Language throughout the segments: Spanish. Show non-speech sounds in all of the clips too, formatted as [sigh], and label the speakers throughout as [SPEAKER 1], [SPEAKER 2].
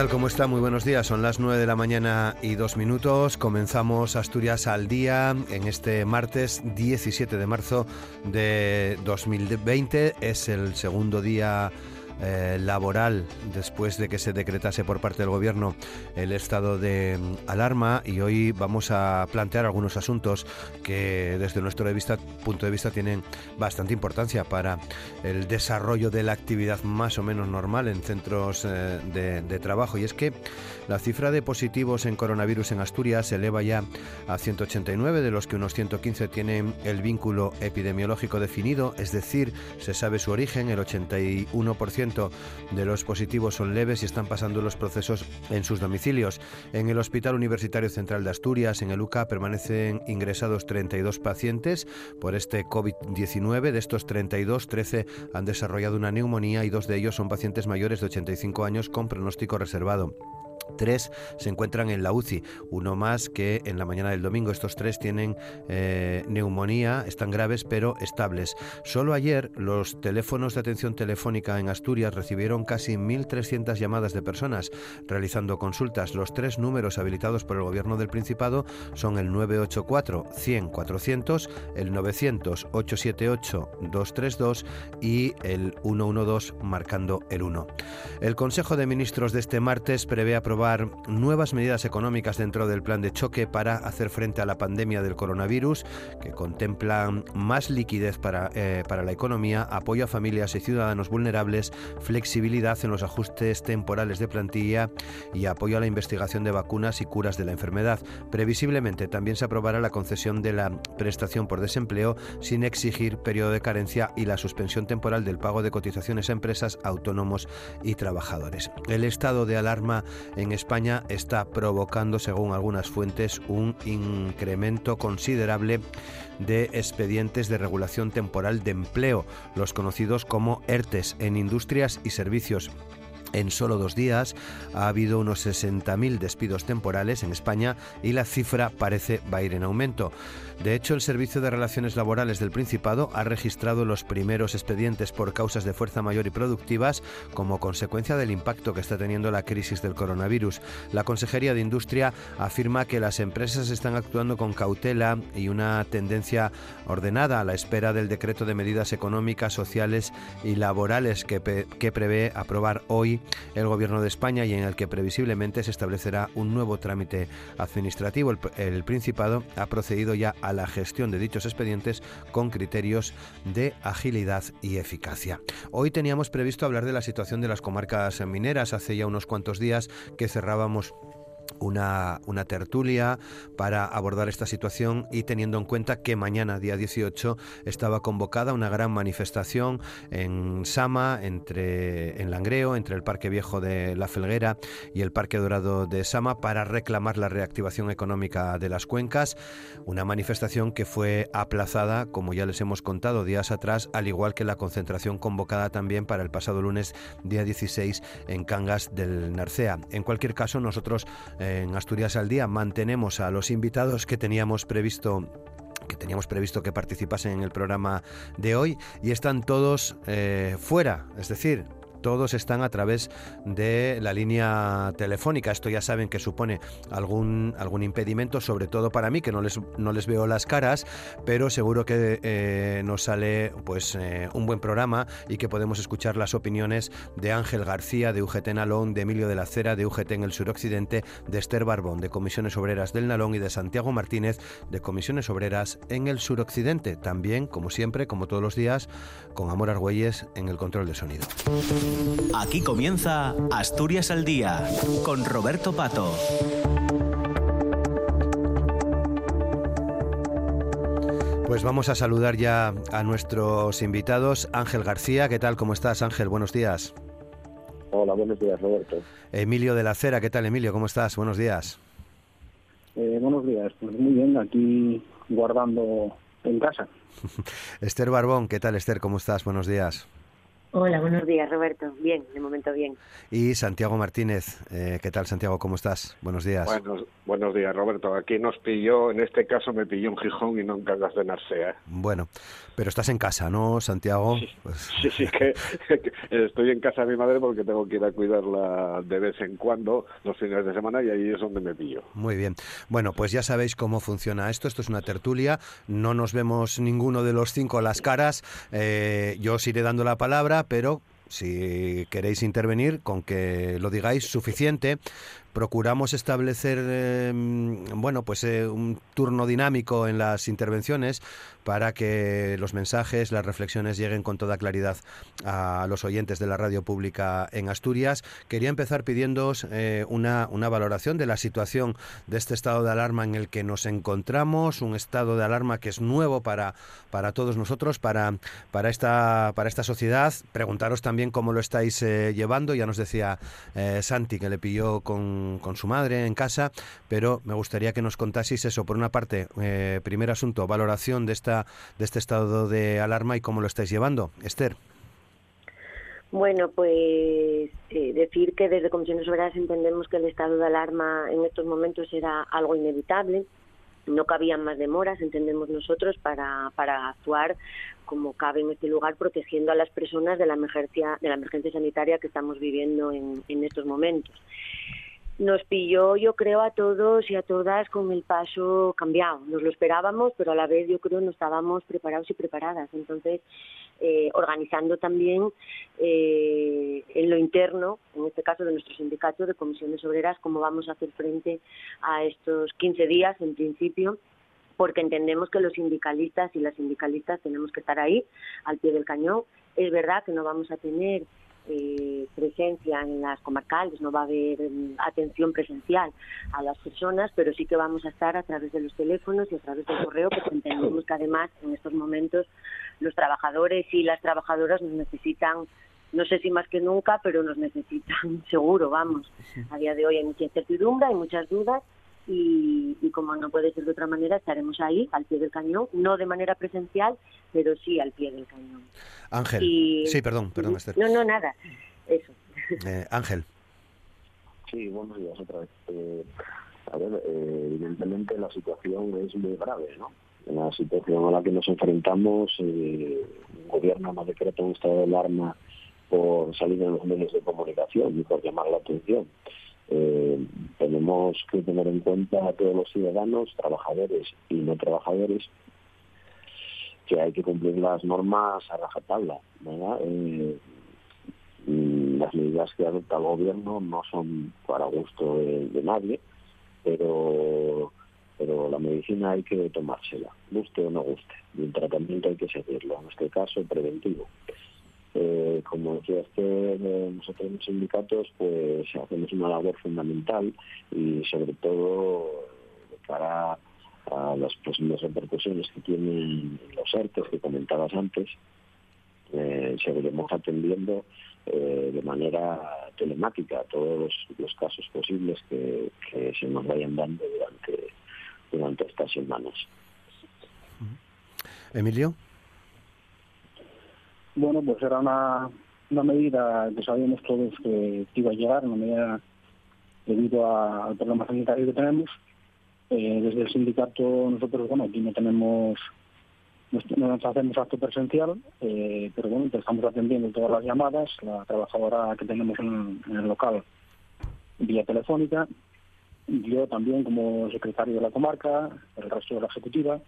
[SPEAKER 1] tal? ¿Cómo está? Muy buenos días. Son las 9 de la mañana y dos minutos. Comenzamos Asturias al día en este martes 17 de marzo de 2020. Es el segundo día eh, laboral después de que se decretase por parte del gobierno el estado de mm, alarma y hoy vamos a plantear algunos asuntos que desde nuestro de vista, punto de vista tienen bastante importancia para el desarrollo de la actividad más o menos normal en centros eh, de, trabajo y es que la cifra de positivos en coronavirus en Asturias se eleva ya a 189 de los que unos 115 tienen el vínculo epidemiológico definido, es decir, se sabe su origen, el 81% de los positivos son leves y están pasando los procesos en sus domicilios. En el Hospital Universitario Central de Asturias, en el UCA, permanecen ingresados 32 pacientes por este COVID-19. De estos 32, 13 han desarrollado una neumonía y dos de ellos son pacientes mayores de 85 años con pronóstico reservado. Tres se encuentran en la UCI, uno más que en la mañana del domingo. Estos tres tienen eh, neumonía, están graves pero estables. Solo ayer los teléfonos de atención telefónica en Asturias recibieron casi 1.300 llamadas de personas realizando consultas. Los tres números habilitados por el Gobierno del Principado son el 984 100 400, el 900 878 232 y el 112 marcando el 1. El Consejo de Ministros de este martes prevé aprobar nuevas medidas económicas dentro del plan de choque para hacer frente a la pandemia del coronavirus, que contemplan más liquidez para, eh, para la economía, apoyo a familias y ciudadanos vulnerables, flexibilidad en los ajustes temporales de plantilla y apoyo a la investigación de vacunas y curas de la enfermedad. Previsiblemente también se aprobará la concesión de la prestación por desempleo sin exigir periodo de carencia y la suspensión temporal del pago de cotizaciones a empresas, autónomos y trabajadores. El estado de alarma en España está provocando, según algunas fuentes, un incremento considerable de expedientes de regulación temporal de empleo, los conocidos como ERTES, en industrias y servicios. En solo dos días ha habido unos 60.000 despidos temporales en España y la cifra parece va a ir en aumento. De hecho, el Servicio de Relaciones Laborales del Principado ha registrado los primeros expedientes por causas de fuerza mayor y productivas como consecuencia del impacto que está teniendo la crisis del coronavirus. La Consejería de Industria afirma que las empresas están actuando con cautela y una tendencia ordenada a la espera del decreto de medidas económicas, sociales y laborales que, prevé aprobar hoy el Gobierno de España y en el que previsiblemente se establecerá un nuevo trámite administrativo. El, Principado ha procedido ya a la gestión de dichos expedientes con criterios de agilidad y eficacia. Hoy teníamos previsto hablar de la situación de las comarcas mineras. Hace ya unos cuantos días que cerrábamos una, una, tertulia para abordar esta situación y teniendo en cuenta que mañana, día 18, estaba convocada una gran manifestación en Sama, entre, en Langreo, entre el Parque Viejo de La Felguera y el Parque Dorado de Sama, para reclamar la reactivación económica de las cuencas. Una manifestación que fue aplazada, como ya les hemos contado días atrás, al igual que la concentración convocada también para el pasado lunes, día 16, en Cangas del Narcea. En cualquier caso, nosotros en Asturias al Día mantenemos a los invitados que teníamos previsto que teníamos previsto que participasen en el programa de hoy y están todos eh, fuera, es decir, todos están a través de la línea telefónica. Esto ya saben que supone algún, algún impedimento, sobre todo para mí, que no les, no les veo las caras, pero seguro que eh, nos sale pues eh, un buen programa y que podemos escuchar las opiniones de Ángel García, de UGT Nalón, de Emilio de la Cera, de UGT en el suroccidente, de Esther Barbón, de Comisiones Obreras del Nalón y de Santiago Martínez, de Comisiones Obreras en el suroccidente. También, como siempre, como todos los días, con Amor Argüelles en el control de sonido.
[SPEAKER 2] Aquí comienza Asturias al Día con Roberto Pato.
[SPEAKER 1] Pues vamos a saludar ya a nuestros invitados. Ángel García, ¿qué tal? ¿Cómo estás, Ángel? Buenos días.
[SPEAKER 3] Hola, buenos días, Roberto.
[SPEAKER 1] Emilio de la Cera, ¿qué tal, Emilio? ¿Cómo estás? Buenos días.
[SPEAKER 3] Eh, buenos días, pues muy bien, aquí guardando en casa. [laughs]
[SPEAKER 1] Esther Barbón, ¿qué tal, Esther? ¿Cómo estás? Buenos días.
[SPEAKER 4] Hola, buenos días, Roberto. Bien, de momento bien.
[SPEAKER 1] Y Santiago Martínez, eh, ¿qué tal, Santiago? ¿Cómo estás? Buenos días.
[SPEAKER 5] Buenos, buenos días, Roberto. Aquí nos pilló, en este caso me pilló un Gijón y no en Caldas de Narcea.
[SPEAKER 1] Bueno, pero estás en casa, ¿no, Santiago?
[SPEAKER 5] Sí, pues... sí, sí que, que, estoy en casa de mi madre porque tengo que ir a cuidarla de vez en cuando, los fines de semana, y ahí es donde me pillo.
[SPEAKER 1] Muy bien. Bueno, pues ya sabéis cómo funciona esto. Esto es una tertulia. No nos vemos ninguno de los cinco las caras. Eh, yo os iré dando la palabra pero si queréis intervenir, con que lo digáis suficiente, procuramos establecer eh, bueno pues eh, un turno dinámico en las intervenciones para que los mensajes, las reflexiones lleguen con toda claridad a los oyentes de la radio pública en Asturias. Quería empezar pidiéndoos eh, una, una valoración de la situación de este estado de alarma en el que nos encontramos, un estado de alarma que es nuevo para, para todos nosotros, para, para, esta, para esta sociedad. Preguntaros también cómo lo estáis eh, llevando. Ya nos decía eh, Santi que le pilló con, con, su madre en casa, pero me gustaría que nos contaseis eso. Por una parte, eh, primer asunto, valoración de esta de este estado de alarma y cómo lo estáis llevando. Esther.
[SPEAKER 4] Bueno, pues eh, decir que desde Comisiones Obreras entendemos que el estado de alarma en estos momentos era algo inevitable. No cabían más demoras, entendemos nosotros, para, para actuar como cabe en este lugar, protegiendo a las personas de la emergencia, de la emergencia sanitaria que estamos viviendo en, en estos momentos nos pilló, yo creo, a todos y a todas con el paso cambiado. Nos lo esperábamos, pero a la vez yo creo no estábamos preparados y preparadas. Entonces, eh, organizando también eh, en lo interno, en este caso de nuestro sindicato de comisiones obreras, cómo vamos a hacer frente a estos 15 días en principio porque entendemos que los sindicalistas y las sindicalistas tenemos que estar ahí, al pie del cañón. Es verdad que no vamos a tener eh, presencia en las comarcales, no va a haber mm, atención presencial a las personas, pero sí que vamos a estar a través de los teléfonos y a través del correo, porque entendemos que además en estos momentos los trabajadores y las trabajadoras nos necesitan no sé si más que nunca, pero nos necesitan [laughs] seguro, vamos. A día de hoy hay mucha incertidumbre, hay muchas dudas y, y, como no puede ser de otra manera, estaremos ahí, al pie del cañón, no de manera presencial, pero sí al pie del cañón.
[SPEAKER 1] Ángel. Sí, perdón, perdón, Esther.
[SPEAKER 4] No, no, nada, eso.
[SPEAKER 1] Eh, Ángel.
[SPEAKER 3] Sí, buenos días otra vez. Eh, a ver, eh, evidentemente la situación es muy grave, ¿no? La situación a la que nos enfrentamos, eh, el gobierno no decreta un estado de alarma por salir en los medios de comunicación y por llamar la atención. Eh, tenemos que tener en cuenta a todos los ciudadanos, trabajadores y no trabajadores, que hay que cumplir las normas a rajatabla. ¿verdad? Eh, las medidas que adopta el gobierno no son para gusto de, de nadie, pero pero la medicina hay que tomársela, guste o no guste, y el tratamiento hay que seguirlo, en este caso preventivo. Eh, como decía usted, eh, nosotros los sindicatos pues hacemos una labor fundamental y sobre todo de cara a las posibles repercusiones que tienen los artes que comentabas antes, eh, seguiremos atendiendo eh, de manera telemática todos los, los casos posibles que, que, se nos vayan dando durante, durante estas semanas.
[SPEAKER 1] Emilio.
[SPEAKER 6] Bueno, pues era una, una medida que sabíamos todos que, iba a llegar, una medida debido a, al problema sanitario que tenemos. Eh, desde el sindicato nosotros, bueno, aquí no tenemos no nos hacemos acto presencial, eh, pero bueno, estamos atendiendo todas las llamadas, la trabajadora que tenemos en, el local vía telefónica, yo también como secretario de la comarca, el resto de la ejecutiva,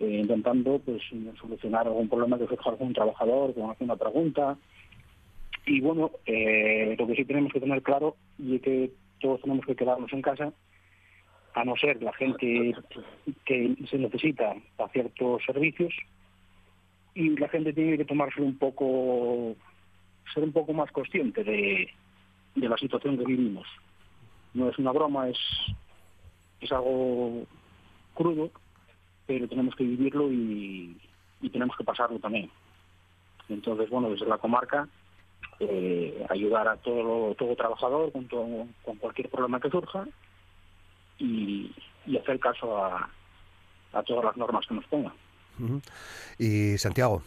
[SPEAKER 6] eh, intentando pues solucionar algún problema que surja algún trabajador con alguna pregunta. Y bueno, eh, lo que sí tenemos que tener claro y es que todos tenemos que quedarnos en casa a no ser la gente que se necesita para ciertos servicios y la gente tiene que tomarse un poco, ser un poco más consciente de, la situación que vivimos. No es una broma, es, es algo crudo, pero tenemos que vivirlo y, tenemos que pasarlo también. Entonces, bueno, desde la comarca, eh, ayudar a todo, todo trabajador con, con cualquier problema que surja y, hacer caso a, todas las normas que nos pongan.
[SPEAKER 1] Y Santiago.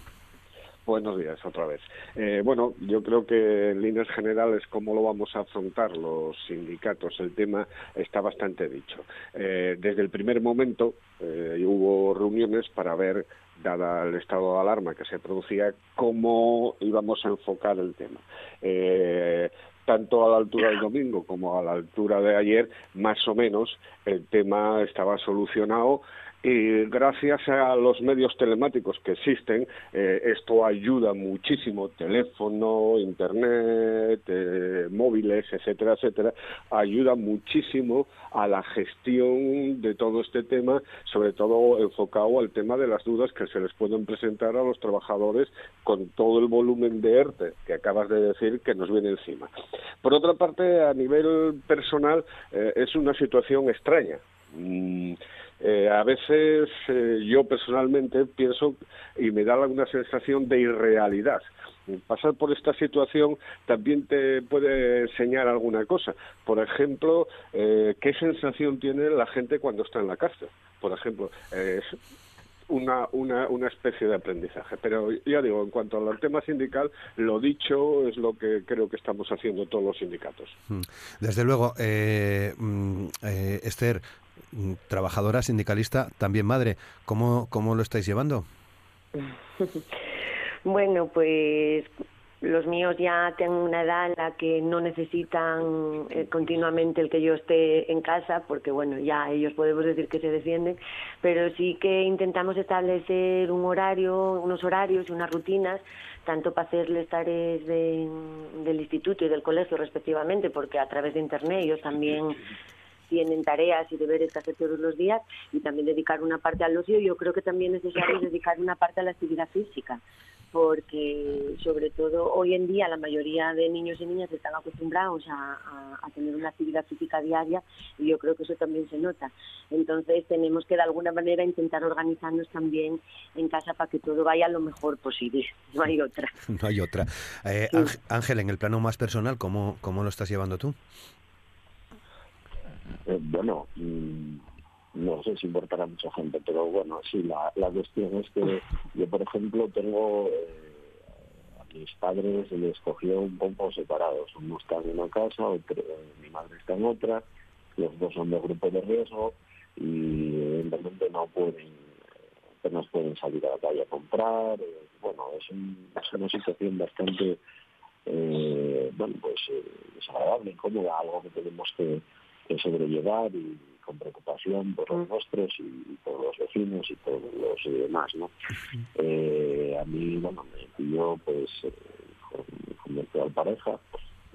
[SPEAKER 5] Buenos días otra vez. Eh, bueno, yo creo que en líneas generales cómo lo vamos a afrontar los sindicatos, el tema está bastante dicho. Eh, desde el primer momento eh, hubo reuniones para ver, dada el estado de alarma que se producía, cómo íbamos a enfocar el tema tanto a la altura del domingo como a la altura de ayer, más o menos el tema estaba solucionado y gracias a los medios telemáticos que existen, eh, esto ayuda muchísimo, teléfono, internet, eh, móviles, etcétera, etcétera, ayuda muchísimo a la gestión de todo este tema, sobre todo enfocado al tema de las dudas que se les pueden presentar a los trabajadores con todo el volumen de ERTE que acabas de decir que nos viene encima. Por otra parte, a nivel personal, eh, es una situación extraña. Mm, eh, a veces eh, yo personalmente pienso y me da alguna sensación de irrealidad. Pasar por esta situación también te puede enseñar alguna cosa. Por ejemplo, eh, ¿qué sensación tiene la gente cuando está en la cárcel? Por ejemplo, es una, una, una especie de aprendizaje. Pero ya digo, en cuanto al tema sindical, lo dicho es lo que creo que estamos haciendo todos los sindicatos.
[SPEAKER 1] Mm. Desde luego, mm, Esther, trabajadora, sindicalista, también madre. ¿Cómo, cómo lo estáis llevando? [laughs]
[SPEAKER 4] bueno, pues los míos ya tienen una edad en la que no necesitan eh, continuamente el que yo esté en casa, porque bueno, ya ellos podemos decir que se defienden, pero sí que intentamos establecer un horario, unos horarios y unas rutinas, tanto para hacerles tareas del instituto y del colegio respectivamente, porque a través de internet ellos también tienen tareas y deberes que hacer todos los días y también dedicar una parte al ocio. Yo creo que también es necesario [coughs] dedicar una parte a la actividad física porque sobre todo hoy en día la mayoría de niños y niñas están acostumbrados a, tener una actividad física diaria y yo creo que eso también se nota. Entonces tenemos que de alguna manera intentar organizarnos también en casa para que todo vaya lo mejor posible. [laughs] No hay otra.
[SPEAKER 1] No hay otra. Eh, Ángel, en el plano más personal, ¿cómo, ¿cómo lo estás llevando tú?
[SPEAKER 3] Eh, bueno, mm, no sé si importará mucha gente, pero bueno, sí, la, la cuestión es que yo, por ejemplo, tengo eh, a mis padres les cogió un poco separados. Uno está en una casa, otro, mi madre está en otra, los dos son de grupo de riesgo y evidentemente no pueden apenas pueden salir a la calle a comprar. Eh, bueno, es, es una situación bastante eh, bueno pues desagradable, incómoda, algo que tenemos que sobrellevar y con preocupación por los nuestros y por los vecinos y por los demás, ¿no? Eh, a mí, bueno, me pidió pues eh, con, mi actual pareja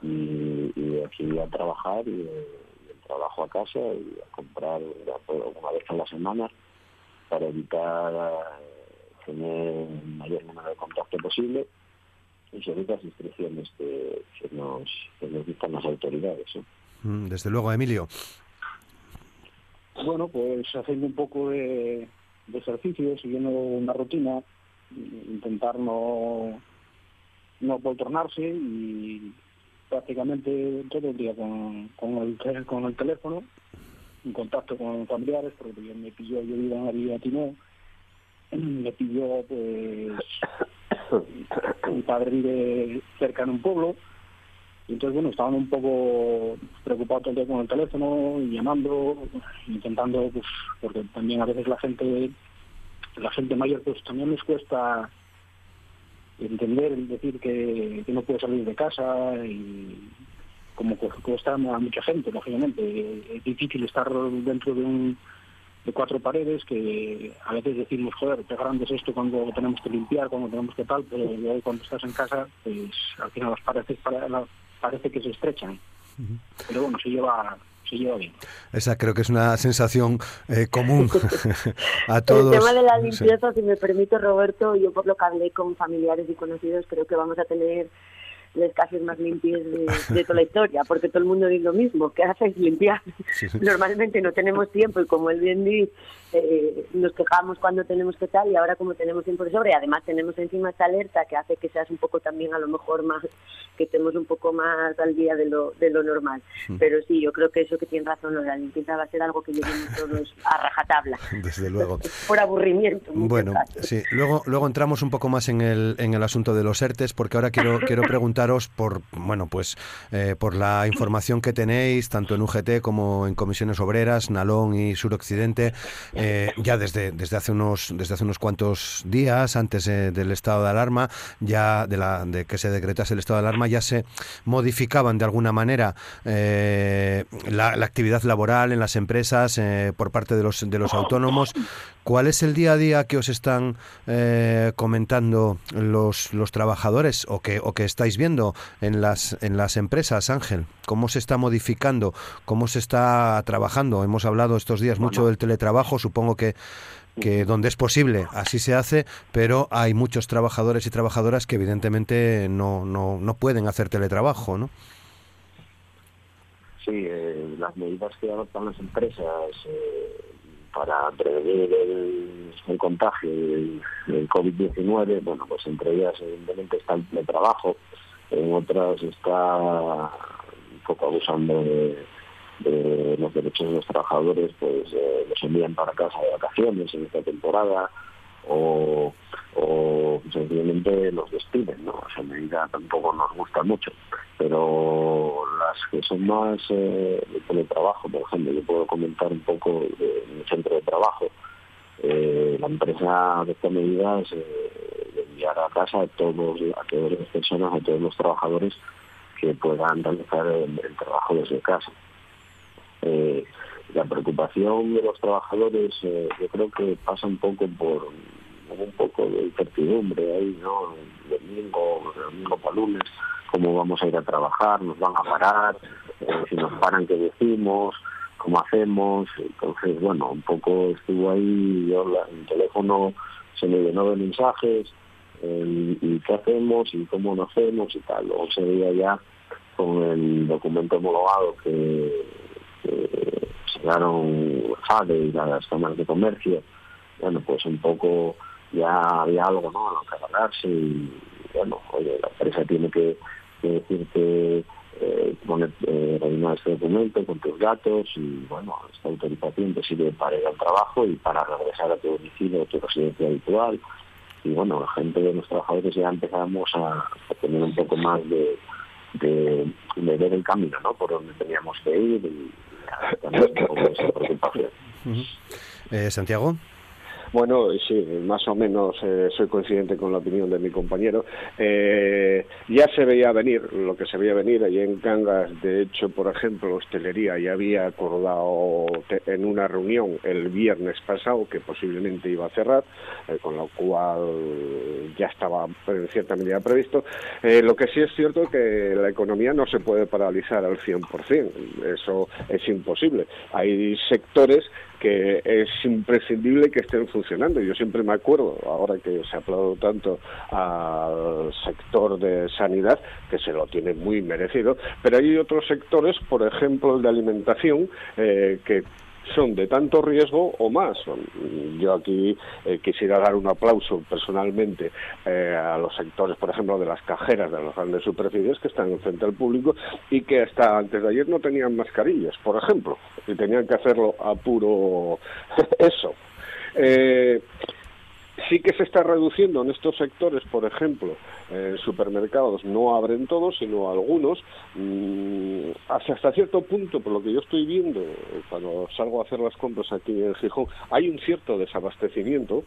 [SPEAKER 3] y, y aquí a trabajar y, el trabajo a casa y a comprar una vez a la semana para evitar eh, tener el mayor número de contacto posible y seguir las instrucciones que, nos, que nos dictan las autoridades.
[SPEAKER 1] Mm, desde luego, Emilio.
[SPEAKER 6] Bueno, pues haciendo un poco de, ejercicio, siguiendo una rutina, intentar no, no y prácticamente todo el día con, con, el, con el teléfono, en contacto con familiares, porque me pilló, yo vivo en la Tinó, me pilló pues [coughs] mi padre vive cerca en un pueblo, entonces, bueno, estaban un poco preocupados todo el día con el teléfono y llamando, intentando, pues, porque también a veces la gente la gente mayor pues también les cuesta entender y decir que, no puede salir de casa y como cuesta a mucha gente, lógicamente. Es difícil estar dentro de un de cuatro paredes que a veces decimos, joder, qué grande es esto cuando tenemos que limpiar, cuando tenemos que tal, pero cuando estás en casa, pues al final las paredes parece que se estrechan. Pero bueno, se lleva se lleva bien.
[SPEAKER 1] Esa creo que es una sensación eh, común [laughs] [laughs] a todos.
[SPEAKER 4] El tema de la limpieza, si me permite, Roberto, yo por lo que hablé con familiares y conocidos, creo que vamos a tener los casos más limpios de, toda la historia, porque todo el mundo dice lo mismo, ¿qué haces limpiar? Normalmente no tenemos tiempo y como el bien eh, nos quejamos cuando tenemos que tal y ahora como tenemos tiempo de sobra y además tenemos encima esta alerta que hace que seas un poco también a lo mejor más, que estemos un poco más al día de lo, de lo normal. Pero sí, yo creo que eso que tiene razón, la limpieza va a ser algo que llevemos todos a rajatabla. [laughs]
[SPEAKER 1] Desde luego. [laughs]
[SPEAKER 4] Por aburrimiento.
[SPEAKER 1] Bueno, sí, luego, luego entramos un poco más en el, en el asunto de los ERTES porque ahora quiero, quiero [laughs] por, bueno, pues eh, por la información que tenéis tanto en UGT como en comisiones obreras, Nalón y Suroccidente. Eh, ya desde, desde, hace unos, desde hace unos cuantos días, antes eh, del estado de alarma, ya de, la, de que se decretase el estado de alarma, ya se modificaban de alguna manera eh, la, actividad laboral en las empresas por parte de los, de los autónomos. ¿Cuál es el día a día que os están comentando los, los trabajadores o que, o que estáis viendo en las, en las empresas, Ángel? ¿Cómo se está modificando? ¿Cómo se está trabajando? Hemos hablado estos días mucho del teletrabajo, supongo que que donde es posible así se hace, pero hay muchos trabajadores y trabajadoras que evidentemente no, no, no pueden hacer teletrabajo, ¿no?
[SPEAKER 3] Sí, eh, las medidas que adoptan las empresas eh, para prevenir el, contagio del, COVID-19, bueno, pues entre ellas evidentemente está el teletrabajo, en otras está un poco abusando de los derechos de los trabajadores, pues eh, los envían para casa de vacaciones en esta temporada o, o sencillamente los despiden, ¿no? Esa medida tampoco nos gusta mucho, pero las que son más eh, de trabajo, por ejemplo, yo puedo comentar un poco de, centro de trabajo. Eh, la empresa de esta medida es de enviar a casa a todos a todas las personas, a todos los trabajadores que puedan realizar el trabajo desde casa. Eh, la preocupación de los trabajadores eh, yo creo que pasa un poco por un poco de incertidumbre ahí, ¿no? Domingo, el domingo para lunes, cómo vamos a ir a trabajar, nos van a parar, eh, si nos paran, qué decimos, cómo hacemos. Entonces, bueno, un poco estuvo ahí, yo el teléfono se me llenó de mensajes, y qué hacemos y cómo lo hacemos y tal. Luego se veía ya con el documento homologado que eh, llegaron FADE y las cámaras de comercio, bueno, pues un poco ya había algo ¿no? a lo que agarrarse y bueno, oye, la empresa tiene que, decir que eh, poner, eh, rellenar este documento con tus datos y bueno, esta autorización te sirve para ir al trabajo y para regresar a tu domicilio, a tu residencia habitual. Y bueno, la gente de los trabajadores ya empezamos a, tener un poco más de, ver el camino, ¿no? Por donde teníamos que ir y,
[SPEAKER 1] eh, Santiago.
[SPEAKER 5] Bueno, sí, más o menos eh, soy coincidente con la opinión de mi compañero. Eh, ya se veía venir, lo que se veía venir allí en Cangas, de hecho, por ejemplo, hostelería ya había acordado en una reunión el viernes pasado que posiblemente iba a cerrar, eh, con lo cual ya estaba en cierta medida previsto. lo que sí es cierto es que la economía no se puede paralizar al 100%, eso es imposible. Hay sectores que es imprescindible que estén funcionando. Yo siempre me acuerdo, ahora que se ha hablado tanto al sector de sanidad, que se lo tiene muy merecido, pero hay otros sectores, por ejemplo el de alimentación, eh, que son de tanto riesgo o más. Yo aquí eh, quisiera dar un aplauso personalmente eh, a los sectores, por ejemplo, de las cajeras de las grandes superficies que están frente al público y que hasta antes de ayer no tenían mascarillas, por ejemplo, y tenían que hacerlo a puro [laughs] eso. Eh, sí que se está reduciendo en estos sectores, por ejemplo, en supermercados no abren todos, sino algunos, mm, hasta cierto punto, por lo que yo estoy viendo, cuando salgo a hacer las compras aquí en Gijón, hay un cierto desabastecimiento,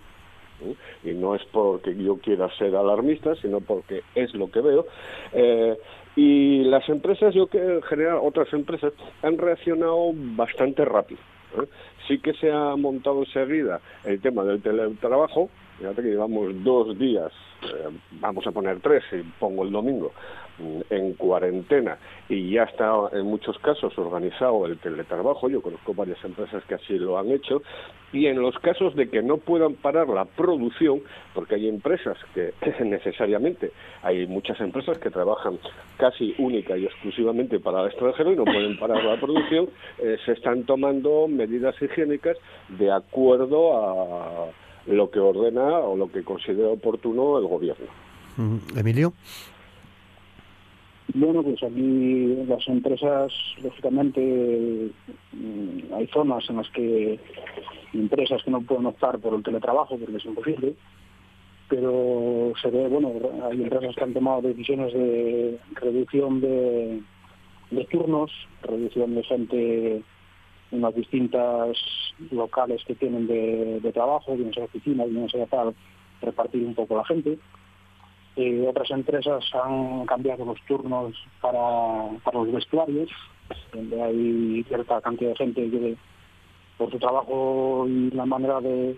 [SPEAKER 5] y no es porque yo quiera ser alarmista, sino porque es lo que veo. Eh, y las empresas, yo que en general otras empresas, han reaccionado bastante rápido. ¿Eh? Sí que se ha montado enseguida el tema del teletrabajo, fíjate que llevamos dos días, eh, vamos a poner tres, y pongo el domingo, en cuarentena y ya está en muchos casos organizado el teletrabajo, yo conozco varias empresas que así lo han hecho, y en los casos de que no puedan parar la producción, porque hay empresas que [clears throat] necesariamente, hay muchas empresas que trabajan casi única y exclusivamente para el extranjero y no pueden parar la producción, eh, se están tomando medidas higiénicas de acuerdo a lo que ordena o lo que considera oportuno el gobierno.
[SPEAKER 1] Emilio.
[SPEAKER 6] Bueno, pues aquí las empresas, lógicamente, mm, hay zonas en las que empresas que no pueden optar por el teletrabajo porque es imposible, pero se ve, bueno, hay empresas que han tomado decisiones de reducción de, turnos, reducción de gente en las distintas locales que tienen de, trabajo, bien sea oficinas, bien sea tal, repartir un poco la gente otras empresas han cambiado los turnos para, para los vestuarios, donde hay cierta cantidad de gente que por su trabajo y la manera de,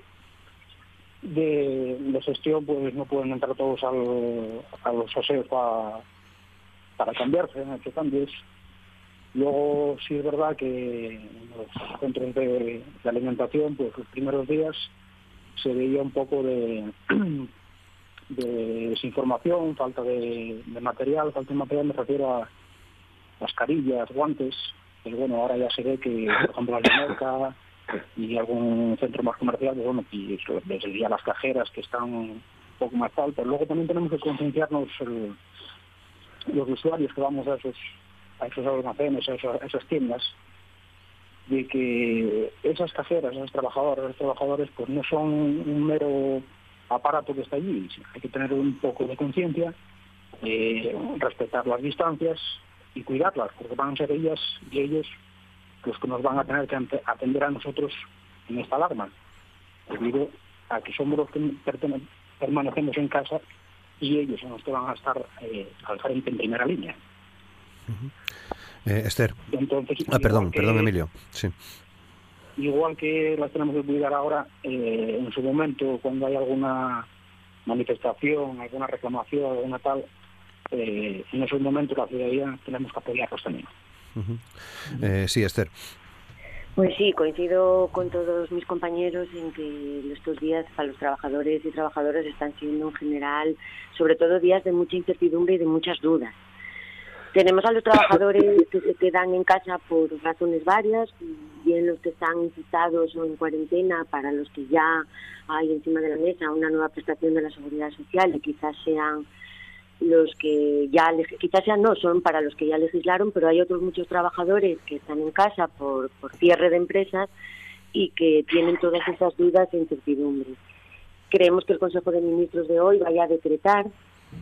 [SPEAKER 6] de, gestión pues no pueden entrar todos a los aseos para, para cambiarse, han hecho cambios. Luego sí es verdad que los centros de alimentación, pues los primeros días se veía un poco de [clears throat] de desinformación, falta de, material, falta de material me refiero a mascarillas, guantes, pero bueno, ahora ya se ve que, por ejemplo, la merca y algún centro más comercial, pues bueno, y ya las cajeras que están un poco más pero luego también tenemos que concienciarnos los usuarios que vamos a esos a esos almacenes, a, a esas tiendas, de que esas cajeras, esos trabajadores, esos trabajadores, pues no son un mero aparato que está allí. Hay que tener un poco de conciencia, eh, respetar las distancias y cuidarlas, porque van a ser ellas y ellos los que nos van a tener que atender a nosotros en esta alarma, debido a que somos los que permanecemos en casa y ellos son los que van a estar eh, al frente en primera línea.
[SPEAKER 1] Eh, Esther. ah, perdón, perdón, Emilio. Sí
[SPEAKER 6] igual que las tenemos que cuidar ahora, eh, en su momento, cuando hay alguna manifestación, alguna reclamación, alguna tal, eh, en esos momentos la ciudadanía tenemos que apoyarlos también.
[SPEAKER 1] Eh, sí, Esther.
[SPEAKER 4] Pues sí, coincido con todos mis compañeros en que estos días para los trabajadores y trabajadoras están siendo en general, sobre todo días de mucha incertidumbre y de muchas dudas. Tenemos a los trabajadores que se quedan en casa por razones varias, bien los que están infectados o en cuarentena, para los que ya hay encima de la mesa una nueva prestación de la seguridad social y quizás sean los que ya quizás sean no son para los que ya legislaron, pero hay otros muchos trabajadores que están en casa por, por cierre de empresas y que tienen todas esas dudas e incertidumbres. Creemos que el Consejo de Ministros de hoy vaya a decretar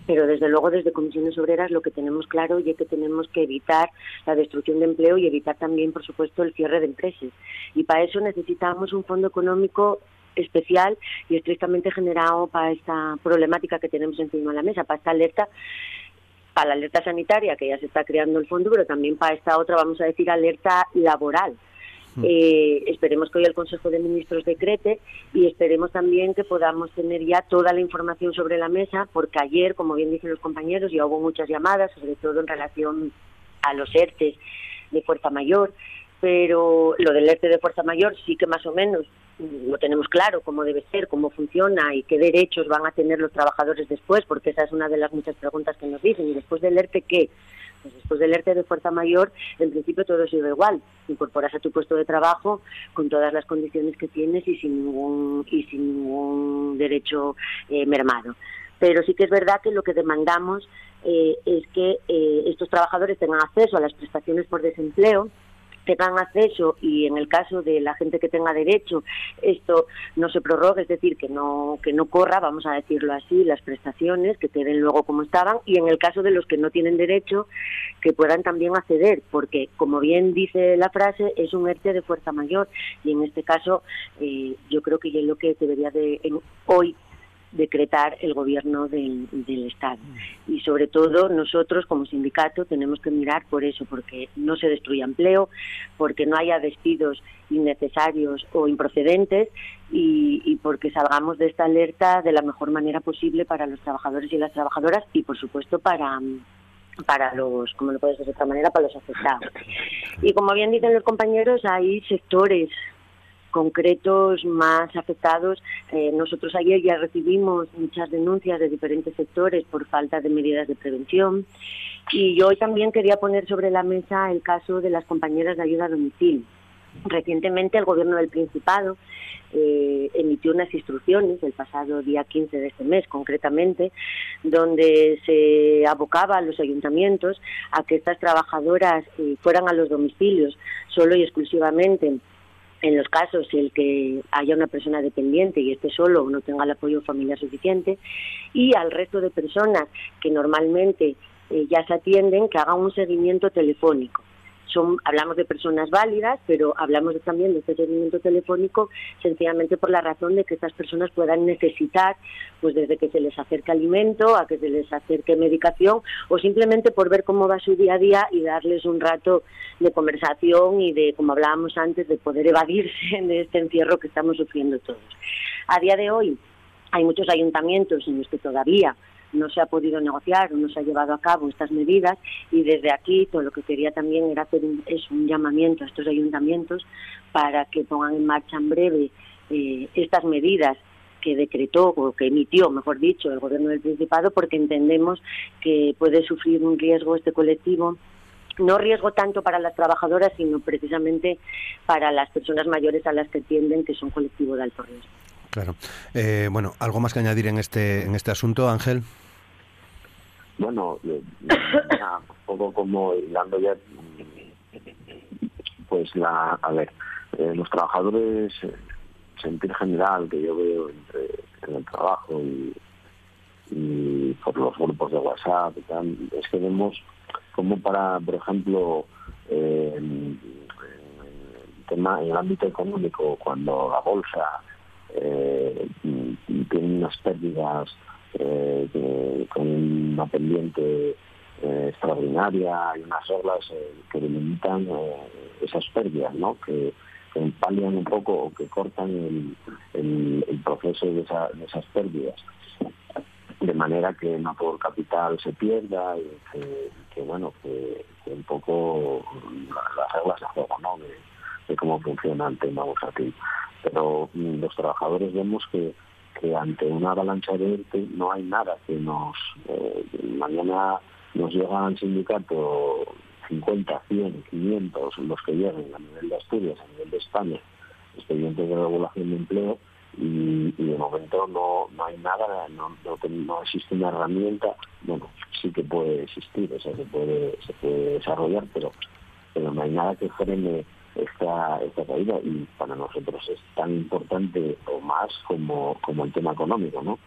[SPEAKER 4] pero desde luego desde comisiones obreras lo que tenemos claro es que tenemos que evitar la destrucción de empleo y evitar también, por supuesto, el cierre de empresas. Y para eso necesitamos un fondo económico especial y estrictamente generado para esta problemática que tenemos encima de la mesa, para esta alerta para la alerta sanitaria, que ya se está creando el fondo, pero también para esta otra, vamos a decir, alerta laboral. Eh, esperemos que hoy el Consejo de Ministros decrete y esperemos también que podamos tener ya toda la información sobre la mesa, porque ayer, como bien dicen los compañeros, ya hubo muchas llamadas, sobre todo en relación a los ERTE de fuerza mayor, pero lo del ERTE de fuerza mayor sí que más o menos lo tenemos claro cómo debe ser, cómo funciona y qué derechos van a tener los trabajadores después, porque esa es una de las muchas preguntas que nos dicen. ¿Y después del ERTE qué? Pues después del ERTE de fuerza mayor, en principio todo sido igual. Incorporas a tu puesto de trabajo con todas las condiciones que tienes y sin ningún, y sin ningún derecho eh, mermado. Pero sí que es verdad que lo que demandamos eh, es que eh, estos trabajadores tengan acceso a las prestaciones por desempleo, tengan acceso y en el caso de la gente que tenga derecho esto no se prorrogue, es decir, que no que no corra, vamos a decirlo así, las prestaciones que queden luego como estaban y en el caso de los que no tienen derecho que puedan también acceder, porque como bien dice la frase es un ERTE de fuerza mayor y en este caso eh, yo creo que es lo que debería de hoy decretar el gobierno del, Estado. Y sobre todo nosotros como sindicato tenemos que mirar por eso, porque no se destruya empleo, porque no haya despidos innecesarios o improcedentes y, y porque salgamos de esta alerta de la mejor manera posible para los trabajadores y las trabajadoras y por supuesto para para los, como lo puedes decir de otra manera, para los afectados. Y como bien dicen los compañeros, hay sectores concretos más afectados. Eh, nosotros ayer ya recibimos muchas denuncias de diferentes sectores por falta de medidas de prevención y yo hoy también quería poner sobre la mesa el caso de las compañeras de ayuda a domicilio. Recientemente el Gobierno del Principado eh, emitió unas instrucciones el pasado día 15 de este mes concretamente, donde se abocaba a los ayuntamientos a que estas trabajadoras eh, fueran a los domicilios solo y exclusivamente en los casos en que haya una persona dependiente y esté solo o no tenga el apoyo familiar suficiente, y al resto de personas que normalmente eh, ya se atienden, que hagan un seguimiento telefónico son, hablamos de personas válidas, pero hablamos también de este seguimiento telefónico sencillamente por la razón de que estas personas puedan necesitar, pues desde que se les acerque alimento, a que se les acerque medicación, o simplemente por ver cómo va su día a día y darles un rato de conversación y de, como hablábamos antes, de poder evadirse [laughs] de este encierro que estamos sufriendo todos. A día de hoy hay muchos ayuntamientos en los que todavía no se ha podido negociar no se ha llevado a cabo estas medidas y desde aquí todo lo que quería también era hacer un, es un llamamiento a estos ayuntamientos para que pongan en marcha en breve eh, estas medidas que decretó o que emitió, mejor dicho, el Gobierno del Principado, porque entendemos que puede sufrir un riesgo este colectivo no riesgo tanto para las trabajadoras, sino precisamente para las personas mayores a las que atienden, que son colectivo de alto riesgo.
[SPEAKER 1] Claro. Eh, bueno, ¿algo más que añadir en este, en este asunto, Ángel?
[SPEAKER 3] Bueno, eh, [coughs] un poco como hilando ya, pues la, a ver, eh, los trabajadores, sentir general que yo veo entre, en el trabajo y, por los grupos de WhatsApp y tal, es que vemos como para, por ejemplo, en, tema, en el ámbito económico, cuando la bolsa eh, tienen unas pérdidas eh, con una pendiente eh, extraordinaria y unas reglas eh, que delimitan esas pérdidas, ¿no? que, que palian un poco o que cortan el, proceso de, esas pérdidas de manera que no el capital se pierda y que, bueno que, un poco las reglas de juego ¿no? de, cómo funciona el tema bursátil pero mm, los trabajadores vemos que, ante una avalancha de no hay nada que nos... Eh, mañana nos llegan al sindicato 50, 100, 500, los que lleguen a nivel de Asturias, a nivel de España, expedientes de regulación de empleo, y, de momento no, no hay nada, no, no, existe una herramienta, bueno, sí que puede existir, o sea, se puede, se puede desarrollar, pero, pero no hay nada que frene esta, esta caída y para nosotros es tan importante o más como, como el tema económico, ¿no?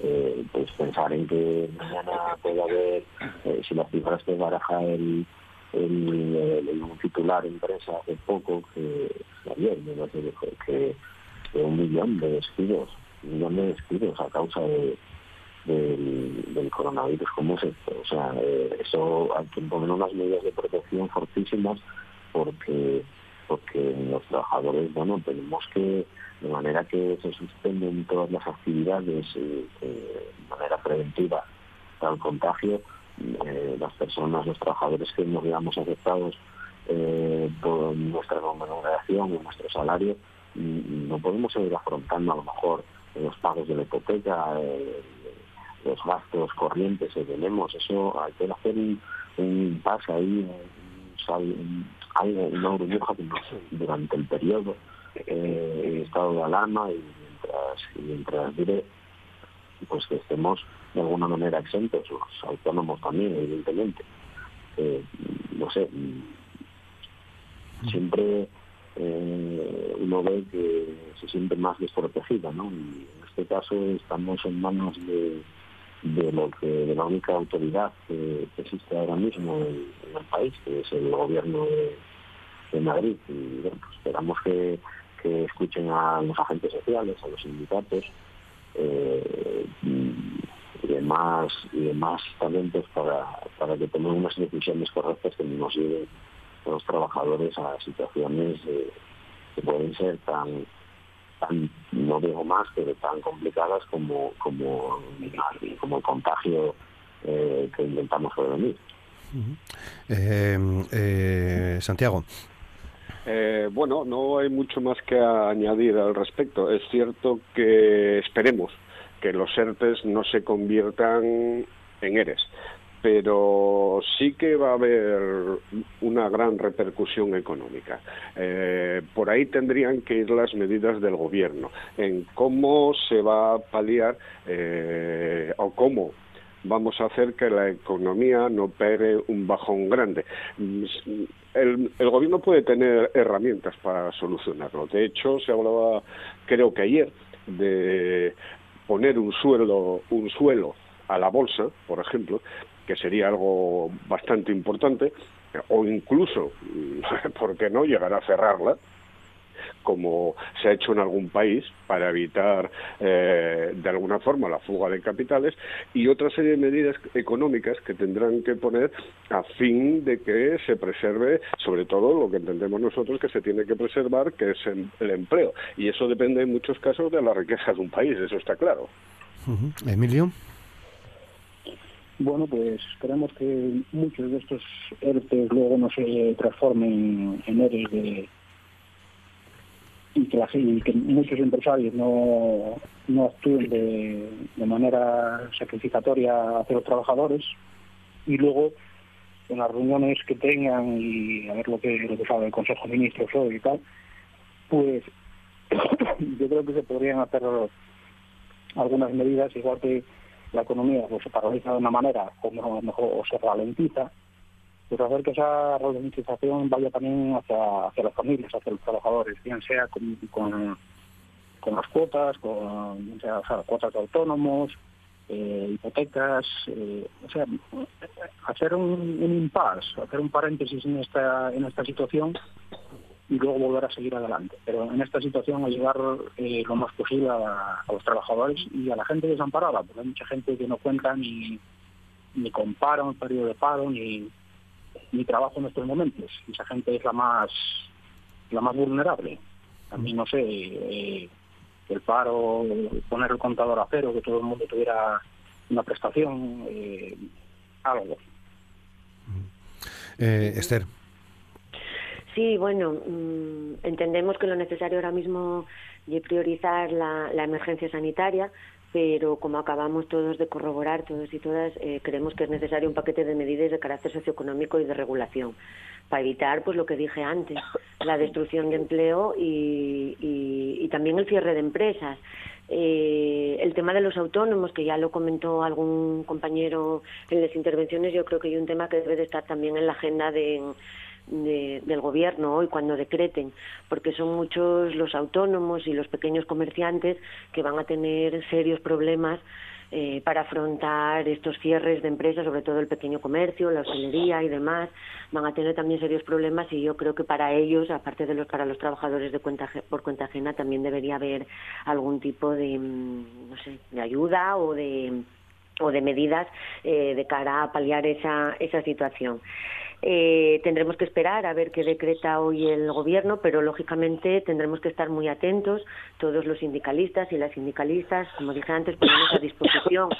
[SPEAKER 3] Eh, pues pensar en que mañana puede haber, eh, si las cifras que baraja el, el, titular empresa hace poco, que ayer me que, que un millón de despidos, un millón de despidos a causa de, del, coronavirus, ¿cómo es esto? O sea, eh, eso hay que poner unas medidas de protección fortísimas porque porque los trabajadores, bueno, tenemos que, de manera que se suspenden todas las actividades eh, eh, de manera preventiva el contagio, eh, las personas, los trabajadores que nos veamos afectados por nuestra remuneración y nuestro salario, mm, no podemos seguir afrontando a lo mejor los pagos de la hipoteca, los gastos corrientes que tenemos. Eso hay que hacer un, un paso ahí, un, hay una burbuja que durante el periodo eh, estado de alarma y mientras, mientras diré pues que estemos de alguna manera exentos, los autónomos también, evidentemente. Eh, no sé, siempre eh, uno ve que se siente más desprotegida, ¿no? Y en este caso estamos en manos de, de lo que de la única autoridad que, existe ahora mismo en, el país, que es el gobierno de, de Madrid. Y bueno, pues esperamos que, que escuchen a los agentes sociales, a los sindicatos eh, y demás y demás talentos para, para que tomen unas decisiones correctas que nos lleven a los trabajadores a situaciones que pueden ser tan no digo más pero tan complicadas como como como el contagio eh, que intentamos prevenir
[SPEAKER 1] eh, eh, Santiago
[SPEAKER 5] eh, bueno, no hay mucho más que añadir al respecto. Es cierto que esperemos que los ERTES no se conviertan en ERES, pero sí que va a haber una gran repercusión económica. Eh, por ahí tendrían que ir las medidas del gobierno en cómo se va a paliar eh, o cómo vamos a hacer que la economía no pegue un bajón grande. El, gobierno puede tener herramientas para solucionarlo. De hecho, se hablaba, creo que ayer, de poner un suelo, un suelo a la bolsa, por ejemplo, que sería algo bastante importante, o incluso, [laughs] ¿por qué no?, llegar a cerrarla, como se ha hecho en algún país para evitar eh, de alguna forma la fuga de capitales y otra serie de medidas económicas que tendrán que poner a fin de que se preserve sobre todo lo que entendemos nosotros que se tiene que preservar que es el empleo. Y eso depende en muchos casos de la riqueza de un país eso está claro.
[SPEAKER 1] Emilio.
[SPEAKER 6] Bueno, pues esperemos que muchos de estos ERTE luego no se transformen en ERTE de, y que, que muchos empresarios no, no actúen de, de manera sacrificatoria hacia los trabajadores y luego en las reuniones que tengan y a ver lo que, lo que sabe el Consejo de Ministros hoy y tal, pues [coughs] yo creo que se podrían hacer algunas medidas, igual que la economía pues, se paraliza de una manera o mejor, o se ralentiza, pero hacer que esa ralentización vaya también hacia, hacia las familias, hacia los trabajadores, bien sea con, con, las cuotas, con cuotas de autónomos, eh, hipotecas, eh, o sea, hacer un, un impasse, hacer un paréntesis en esta, en esta situación y luego volver a seguir adelante. Pero en esta situación ayudar eh, lo más posible a, los trabajadores y a la gente desamparada, porque hay mucha gente que no cuenta ni, ni con paro, periodo de paro, ni, ni trabajo en estos momentos. Esa gente es la más la más vulnerable. A mí no sé, eh, el paro, poner el contador a cero, que todo el mundo tuviera una prestación, eh, algo.
[SPEAKER 1] Eh, Esther.
[SPEAKER 4] Sí, bueno, mm, entendemos que lo necesario ahora mismo es priorizar la, emergencia sanitaria, pero como acabamos todos de corroborar, todos y todas, eh, creemos que es necesario un paquete de medidas de carácter socioeconómico y de regulación para evitar, pues lo que dije antes, la destrucción de empleo y, y, también el cierre de empresas. Eh, el tema de los autónomos, que ya lo comentó algún compañero en las intervenciones, yo creo que hay un tema que debe de estar también en la agenda de del gobierno hoy cuando decreten, porque son muchos los autónomos y los pequeños comerciantes que van a tener serios problemas eh, para afrontar estos cierres de empresas, sobre todo el pequeño comercio, la hostelería y demás, van a tener también serios problemas y yo creo que para ellos, aparte de los para los trabajadores de cuenta por cuenta ajena, también debería haber algún tipo de mm, no sé, de ayuda o de o de medidas eh, de cara a paliar esa esa situación. Eh, tendremos que esperar a ver qué decreta hoy el Gobierno, pero lógicamente tendremos que estar muy atentos, todos los sindicalistas y las sindicalistas, como dije antes, ponemos a disposición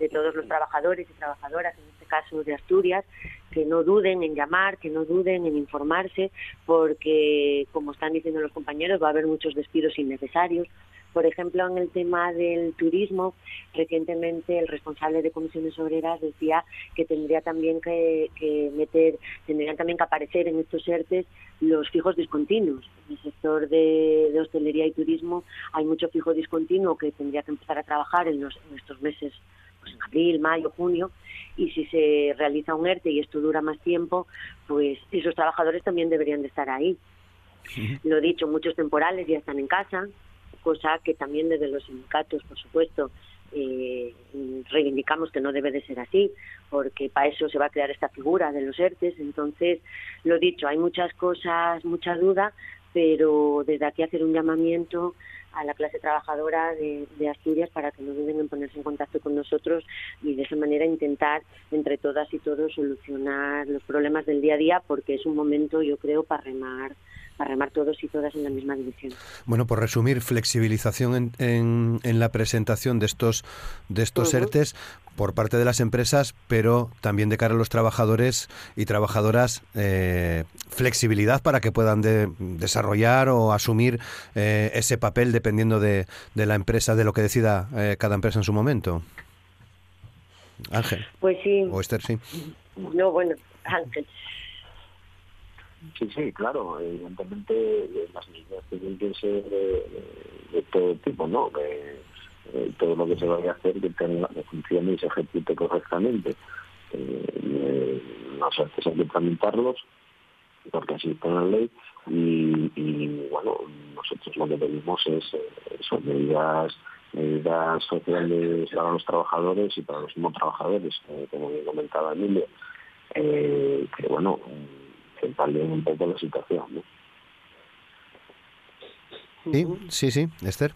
[SPEAKER 4] de todos los trabajadores y trabajadoras, en este caso de Asturias, que no duden en llamar, que no duden en informarse, porque, como están diciendo los compañeros, va a haber muchos despidos innecesarios, por ejemplo, en el tema del turismo, recientemente el responsable de comisiones obreras decía que tendría también que, meter, tendrían también que aparecer en estos ERTES los fijos discontinuos. En el sector de, hostelería y turismo hay mucho fijo discontinuo que tendría que empezar a trabajar en, estos meses pues en abril, mayo, junio, y si se realiza un ERTE y esto dura más tiempo, pues esos trabajadores también deberían de estar ahí. Lo dicho, muchos temporales ya están en casa, cosa que también desde los sindicatos, por supuesto, eh, reivindicamos que no debe de ser así, porque para eso se va a crear esta figura de los ERTES. Entonces, lo dicho, hay muchas cosas, mucha duda, pero desde aquí hacer un llamamiento a la clase trabajadora de, Asturias para que no duden en ponerse en contacto con nosotros y de esa manera intentar entre todas y todos solucionar los problemas del día a día porque es un momento yo creo para remar para remar todos y todas en la misma dirección.
[SPEAKER 1] Bueno, por resumir, flexibilización en, en, la presentación de estos de estos ERTES por parte de las empresas, pero también de cara a los trabajadores y trabajadoras, eh, flexibilidad para que puedan desarrollar o asumir eh, ese papel dependiendo de, de, la empresa, de lo que decida eh, cada empresa en su momento. Ángel.
[SPEAKER 4] Pues sí.
[SPEAKER 1] O Esther, sí.
[SPEAKER 4] No, bueno, Ángel.
[SPEAKER 3] Sí, sí, claro, evidentemente las medidas tienen que ser de, todo tipo, ¿no? Eh, todo lo que se vaya a hacer que, tenga, que funcione y se ejecute correctamente. Eh, los hay que tramitarlos porque así está la ley y, bueno, nosotros lo que pedimos es eh, son medidas medidas sociales para los trabajadores y para los no trabajadores, como bien comentaba Emilio, que bueno, que palien un poco la situación.
[SPEAKER 1] Sí, sí, sí, Esther.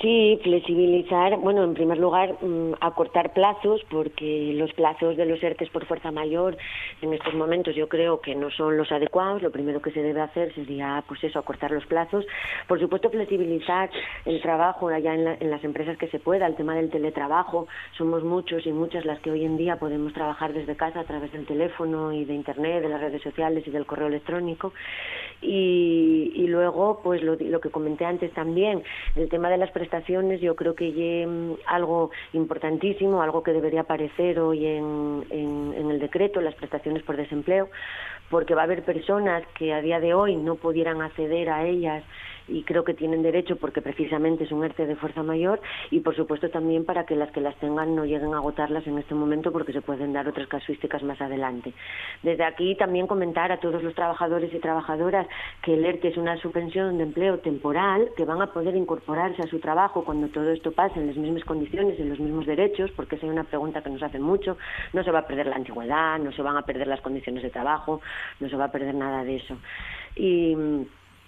[SPEAKER 4] Sí, flexibilizar, bueno, en primer lugar, mm, acortar plazos, porque los plazos de los ERTES por fuerza mayor en estos momentos yo creo que no son los adecuados. Lo primero que se debe hacer sería, pues eso, acortar los plazos. Por supuesto, flexibilizar el trabajo allá en, en las empresas que se pueda, el tema del teletrabajo. Somos muchos y muchas las que hoy en día podemos trabajar desde casa a través del teléfono y de Internet, de las redes sociales y del correo electrónico. Y, y luego, pues lo, lo que comenté antes también, el tema de las prestaciones, yo creo que es mm, algo importantísimo, algo que debería aparecer hoy en, en el decreto, las prestaciones por desempleo, porque va a haber personas que a día de hoy no pudieran acceder a ellas y creo que tienen derecho porque precisamente es un ERTE de fuerza mayor y por supuesto también para que las que las tengan no lleguen a agotarlas en este momento porque se pueden dar otras casuísticas más adelante. Desde aquí también comentar a todos los trabajadores y trabajadoras que el ERTE es una suspensión de empleo temporal, que van a poder incorporarse a su trabajo cuando todo esto pase en las mismas condiciones, en los mismos derechos, porque esa es una pregunta que nos hacen mucho, no se va a perder la antigüedad, no se van a perder las condiciones de trabajo, no se va a perder nada de eso. Y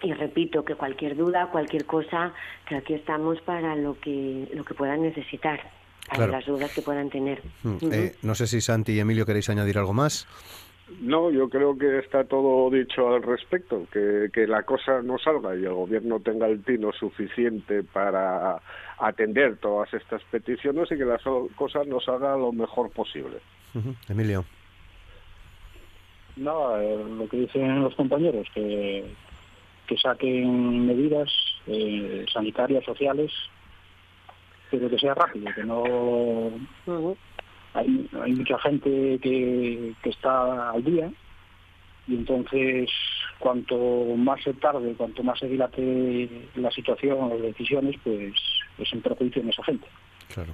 [SPEAKER 4] y repito que cualquier duda, cualquier cosa, que aquí estamos para lo que lo que puedan necesitar, para las dudas que puedan tener.
[SPEAKER 1] Mm, eh, no sé si Santi y Emilio queréis añadir algo más.
[SPEAKER 5] No, yo creo que está todo dicho al respecto, que, que la cosa no salga y el gobierno tenga el tino suficiente para atender todas estas peticiones y que la cosa nos salga lo mejor posible.
[SPEAKER 1] Emilio.
[SPEAKER 6] No, eh, lo que dicen los compañeros, que, que saquen medidas eh, sanitarias, sociales, pero que sea rápido, que no... hay, hay mucha gente que, que está al día y entonces cuanto más se tarde, cuanto más se dilate la situación, las decisiones, pues es en perjuicio de esa gente.
[SPEAKER 1] Claro.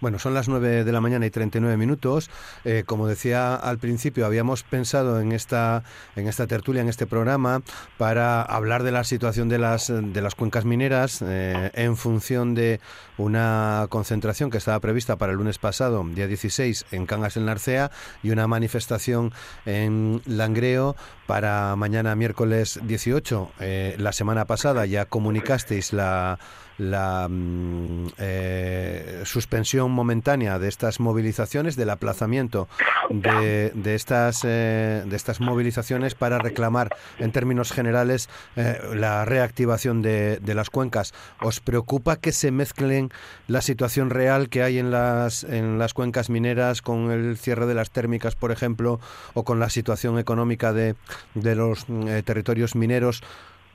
[SPEAKER 1] Bueno, son las 9 de la mañana y 39 minutos. Eh, como decía al principio, habíamos pensado en esta, en esta tertulia, en este programa, para hablar de la situación de las, de las cuencas mineras eh, en función de una concentración que estaba prevista para el lunes pasado, día 16, en Cangas del Narcea, y una manifestación en Langreo para mañana miércoles 18. Eh, la semana pasada ya comunicasteis la la mm, eh, suspensión momentánea de estas movilizaciones, del aplazamiento de, de estas, eh, de estas movilizaciones para reclamar, en términos generales, eh, la reactivación de, de, las cuencas. ¿Os preocupa que se mezclen la situación real que hay en las, en las cuencas mineras con el cierre de las térmicas, por ejemplo, o con la situación económica de, de los territorios mineros?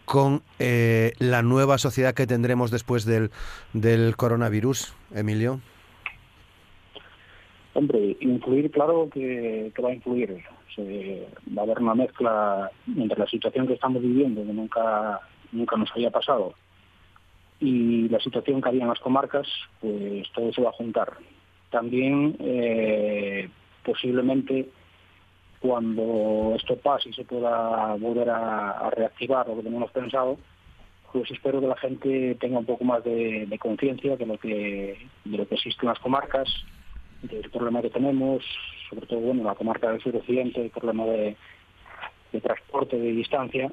[SPEAKER 1] Con eh, la nueva sociedad que tendremos después del, del coronavirus, Emilio?
[SPEAKER 6] Hombre, influir, claro que, va a influir. va a haber una mezcla entre la situación que estamos viviendo, que nunca, nunca nos había pasado, y la situación que había en las comarcas, pues todo se va a juntar. También eh, posiblemente cuando esto pase y se pueda volver a, reactivar lo que tenemos pensado, pues espero que la gente tenga un poco más de, conciencia de lo que de lo que existe en las comarcas, del problema que tenemos, sobre todo bueno la comarca del suroccidente, el problema de, transporte de distancia,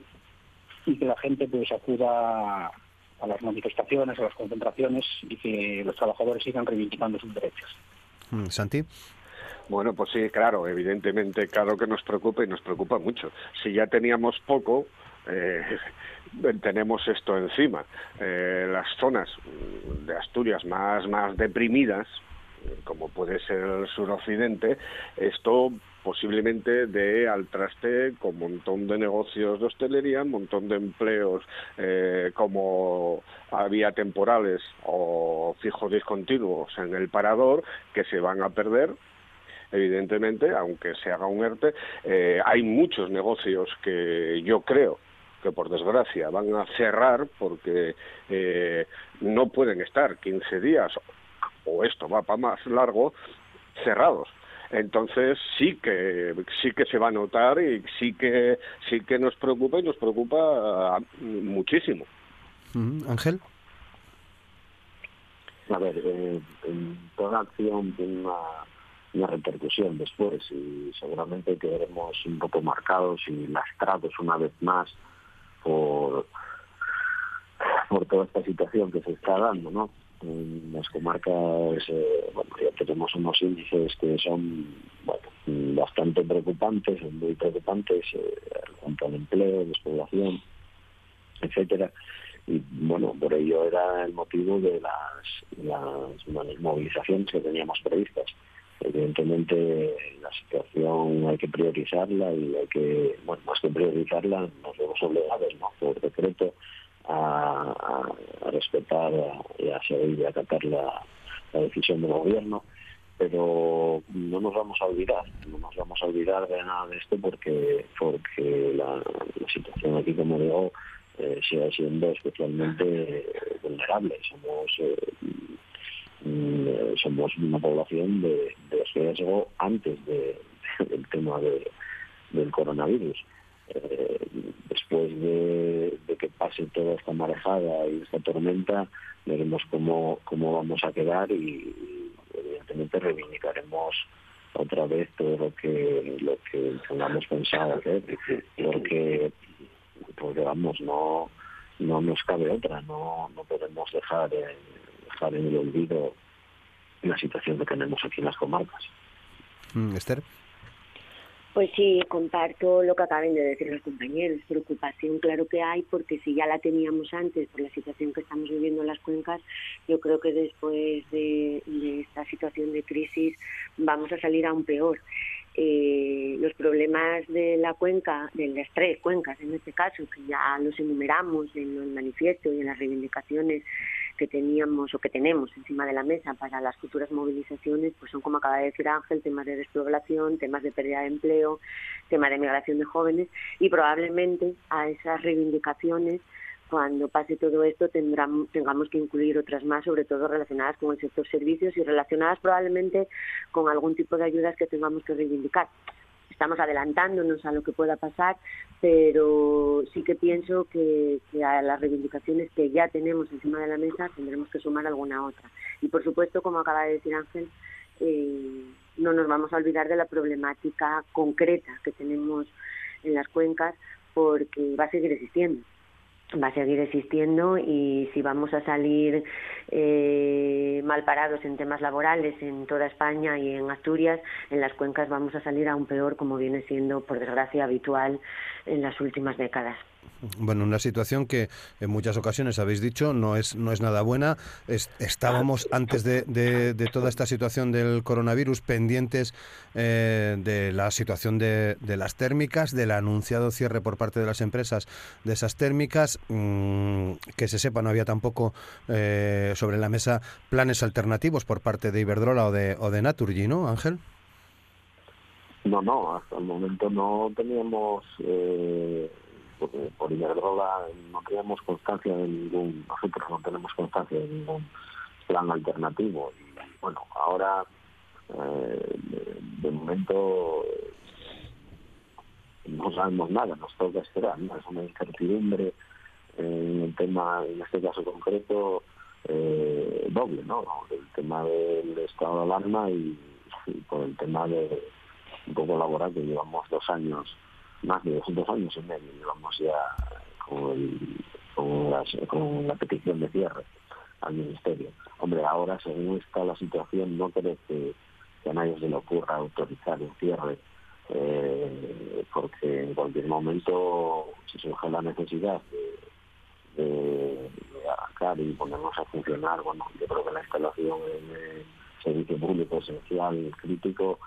[SPEAKER 6] y que la gente pues acuda a las manifestaciones, a las concentraciones y que los trabajadores sigan reivindicando sus derechos.
[SPEAKER 1] Mm, Santi.
[SPEAKER 5] Bueno, pues sí, claro, evidentemente, claro que nos preocupa y nos preocupa mucho. Si ya teníamos poco, eh, [laughs] tenemos esto encima. Eh, las zonas de Asturias más, más deprimidas, como puede ser el suroccidente, esto posiblemente dé al traste con un montón de negocios de hostelería, un montón de empleos eh, como había temporales o fijos discontinuos en el parador que se van a perder evidentemente, aunque se haga un ERTE, eh, hay muchos negocios que yo creo que por desgracia van a cerrar porque eh, no pueden estar 15 días o esto va para más largo cerrados. Entonces sí que sí que se va a notar y sí que sí que nos preocupa y nos preocupa ah, muchísimo.
[SPEAKER 1] Ángel.
[SPEAKER 3] A ver eh, en toda acción tiene una, una repercusión después y seguramente quedaremos un poco marcados y lastrados una vez más por por toda esta situación que se está dando, ¿no? en las comarcas eh, bueno, tenemos unos índices que son bastante preocupantes, muy preocupantes eh, cuanto al empleo, despoblación, etcétera. Y bueno, por ello era el motivo de las, las movilizaciones que teníamos previstas. Evidentemente la situación hay que priorizarla y hay que, bueno, más que priorizarla, nos vemos obligados, ¿no? Por decreto a, respetar y a seguir y a acatar la, decisión del gobierno pero no nos vamos a olvidar, no nos vamos a olvidar de nada de esto porque porque la, situación aquí, como digo, eh, sigue siendo especialmente vulnerable. Somos eh, somos una población de, riesgo antes de, [laughs] del tema de, del coronavirus. Eh, después de, que pase toda esta marejada y esta tormenta, veremos cómo, cómo vamos a quedar y, evidentemente reivindicaremos otra vez todo lo que lo que tengamos pensado hacer porque porque vamos no no nos cabe otra no no podemos dejar dejar en el olvido la situación que tenemos aquí en las comarcas
[SPEAKER 1] mm, Esther
[SPEAKER 4] pues sí, comparto lo que acaban de decir los compañeros. Preocupación, claro que hay, porque si ya la teníamos antes por la situación que estamos viviendo en las cuencas, yo creo que después de, esta situación de crisis vamos a salir aún peor. Eh, los problemas de la cuenca, de las tres cuencas en este caso, que ya los enumeramos en el manifiesto y en las reivindicaciones que teníamos o que tenemos encima de la mesa para las futuras movilizaciones, pues son, como acaba de decir Ángel, temas de despoblación, temas de pérdida de empleo, temas de migración de jóvenes y probablemente a esas reivindicaciones cuando pase todo esto tendrán, tengamos que incluir otras más, sobre todo relacionadas con el sector servicios y relacionadas probablemente con algún tipo de ayudas que tengamos que reivindicar estamos adelantándonos a lo que pueda pasar, pero sí que pienso que, a las reivindicaciones que ya tenemos encima de la mesa tendremos que sumar alguna otra. Y por supuesto, como acaba de decir Ángel, eh, no nos vamos a olvidar de la problemática concreta que tenemos en las cuencas porque va a seguir existiendo va a seguir existiendo y si vamos a salir eh, mal parados en temas laborales en toda España y en Asturias, en las cuencas vamos a salir aún peor como viene siendo, por desgracia, habitual en las últimas décadas.
[SPEAKER 1] Bueno, una situación que en muchas ocasiones habéis dicho no es, no es nada buena. estábamos antes de, de, toda esta situación del coronavirus pendientes eh, de la situación de, de, las térmicas, del anunciado cierre por parte de las empresas de esas térmicas. Mm, que se sepa, no había tampoco eh, sobre la mesa planes alternativos por parte de Iberdrola o de, o de Naturgy, ¿no, Ángel?
[SPEAKER 3] No, no, hasta el momento no teníamos... Eh porque por Iberdrola no tenemos constancia de ningún, nosotros no tenemos constancia de ningún plan alternativo. Y bueno, ahora eh, de, momento no sabemos nada, nos toca esperar, ¿no? es una incertidumbre en el tema, en este caso concreto, eh, doble, ¿no? El tema del estado de alarma y, y por el tema de un poco laboral que llevamos dos años más de dos años y medio llevamos ya con el, con, la petición de cierre al Ministerio. Hombre, ahora según está la situación no creo que, a nadie se le ocurra autorizar el cierre eh, porque en cualquier momento si surge la necesidad de, de, arrancar y ponernos a funcionar, bueno, yo creo que la instalación en el servicio público esencial, crítico,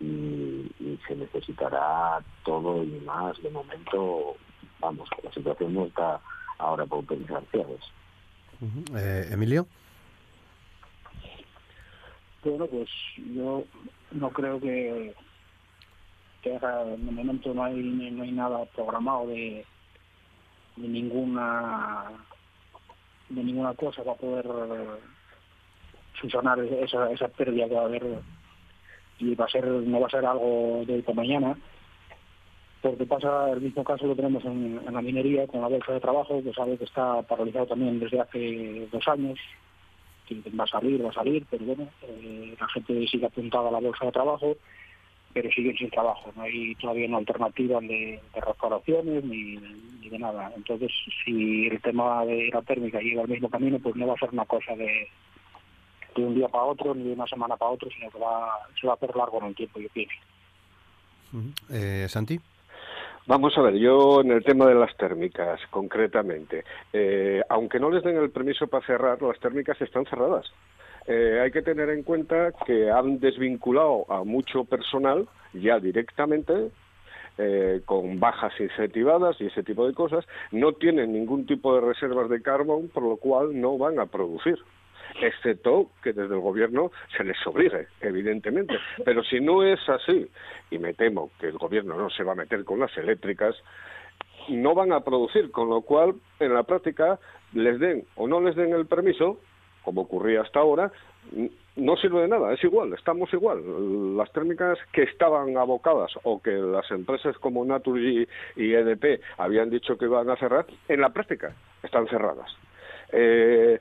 [SPEAKER 3] y, se necesitará todo y más de momento, vamos, la situación no está ahora para utilizar cierres.
[SPEAKER 1] Eh, Emilio.
[SPEAKER 6] Bueno, pues yo no creo que, que en el momento no hay no hay nada programado de, de ninguna de ninguna cosa para poder subsanar esa, esa pérdida que va a haber y va a ser no va a ser algo de hoy mañana porque pasa el mismo caso lo tenemos en, la minería con la bolsa de trabajo que sabe que está paralizado también desde hace dos años que va a salir va a salir pero bueno eh, la gente sigue apuntada a la bolsa de trabajo pero siguen sin trabajo no hay todavía una alternativa de, de restauraciones ni, de nada. Entonces si el tema de la térmica llega al mismo camino pues no va a ser una cosa de de un día para otro ni de una semana para otro, sino que va, se va a hacer largo en el tiempo, yo pienso.
[SPEAKER 1] Eh, Santi.
[SPEAKER 5] Vamos a ver, yo en el tema de las térmicas, concretamente, eh, aunque no les den el permiso para cerrar, las térmicas están cerradas. Eh, hay que tener en cuenta que han desvinculado a mucho personal ya directamente eh, con bajas incentivadas y ese tipo de cosas, no tienen ningún tipo de reservas de carbón, por lo cual no van a producir excepto que desde el gobierno se les obligue, evidentemente. Pero si no es así, y me temo que el gobierno no se va a meter con las eléctricas, no van a producir, con lo cual, en la práctica, les den o no les den el permiso, como ocurría hasta ahora, no sirve de nada, es igual, estamos igual. Las térmicas que estaban abocadas o que las empresas como Naturgy y EDP habían dicho que iban a cerrar, en la práctica están cerradas. Eh,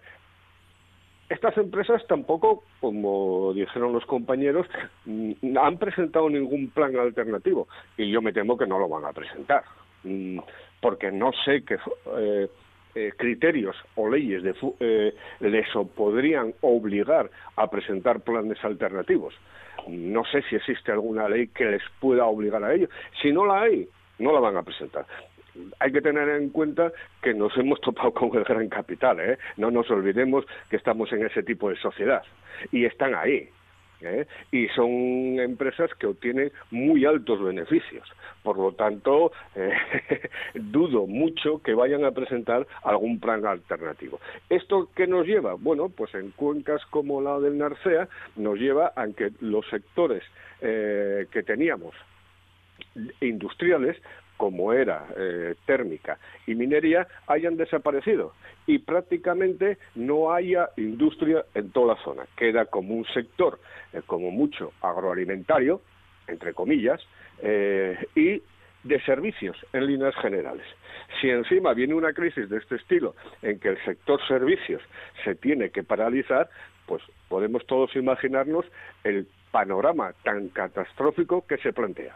[SPEAKER 5] estas empresas tampoco, como dijeron los compañeros, mm, han presentado ningún plan alternativo y yo me temo que no lo van a presentar, mm, porque no sé qué eh, eh, criterios o leyes de, eh, les podrían obligar a presentar planes alternativos. No sé si existe alguna ley que les pueda obligar a ello. Si no la hay, no la van a presentar hay que tener en cuenta que nos hemos topado con el gran capital, ¿eh? no nos olvidemos que estamos en ese tipo de sociedad y están ahí. ¿eh? Y son empresas que obtienen muy altos beneficios. Por lo tanto, eh, [laughs] dudo mucho que vayan a presentar algún plan alternativo. ¿Esto qué nos lleva? Bueno, pues en cuencas como la del Narcea nos lleva a que los sectores eh, que teníamos industriales como era eh, térmica y minería, hayan desaparecido y prácticamente no haya industria en toda la zona. Queda como un sector, eh, como mucho, agroalimentario, entre comillas, eh, y de servicios en líneas generales. Si encima viene una crisis de este estilo en que el sector servicios se tiene que paralizar, pues podemos todos imaginarnos el panorama tan catastrófico que se plantea.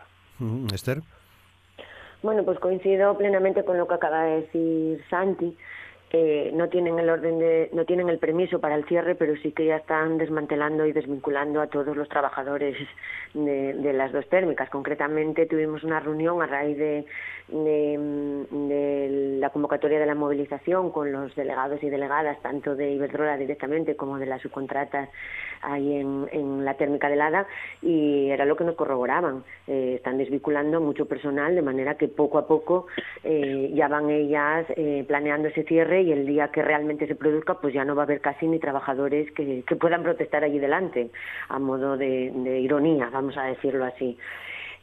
[SPEAKER 1] Esther.
[SPEAKER 4] Bueno, pues coincido plenamente con lo que acaba de decir Santi. Que no tienen el orden de, no tienen el permiso para el cierre, pero sí que ya están desmantelando y desvinculando a todos los trabajadores de, las dos térmicas. Concretamente tuvimos una reunión a raíz de, de, la convocatoria de la movilización con los delegados y delegadas, tanto de Iberdrola directamente como de las subcontratas ahí en, en la térmica de Lada, y era lo que nos corroboraban. Eh, están desvinculando mucho personal, de manera que poco a poco eh, ya van ellas eh, planeando ese cierre y el día que realmente se produzca, pues ya no va a haber casi ni trabajadores que, puedan protestar allí delante, a modo de, de ironía, vamos a decirlo así.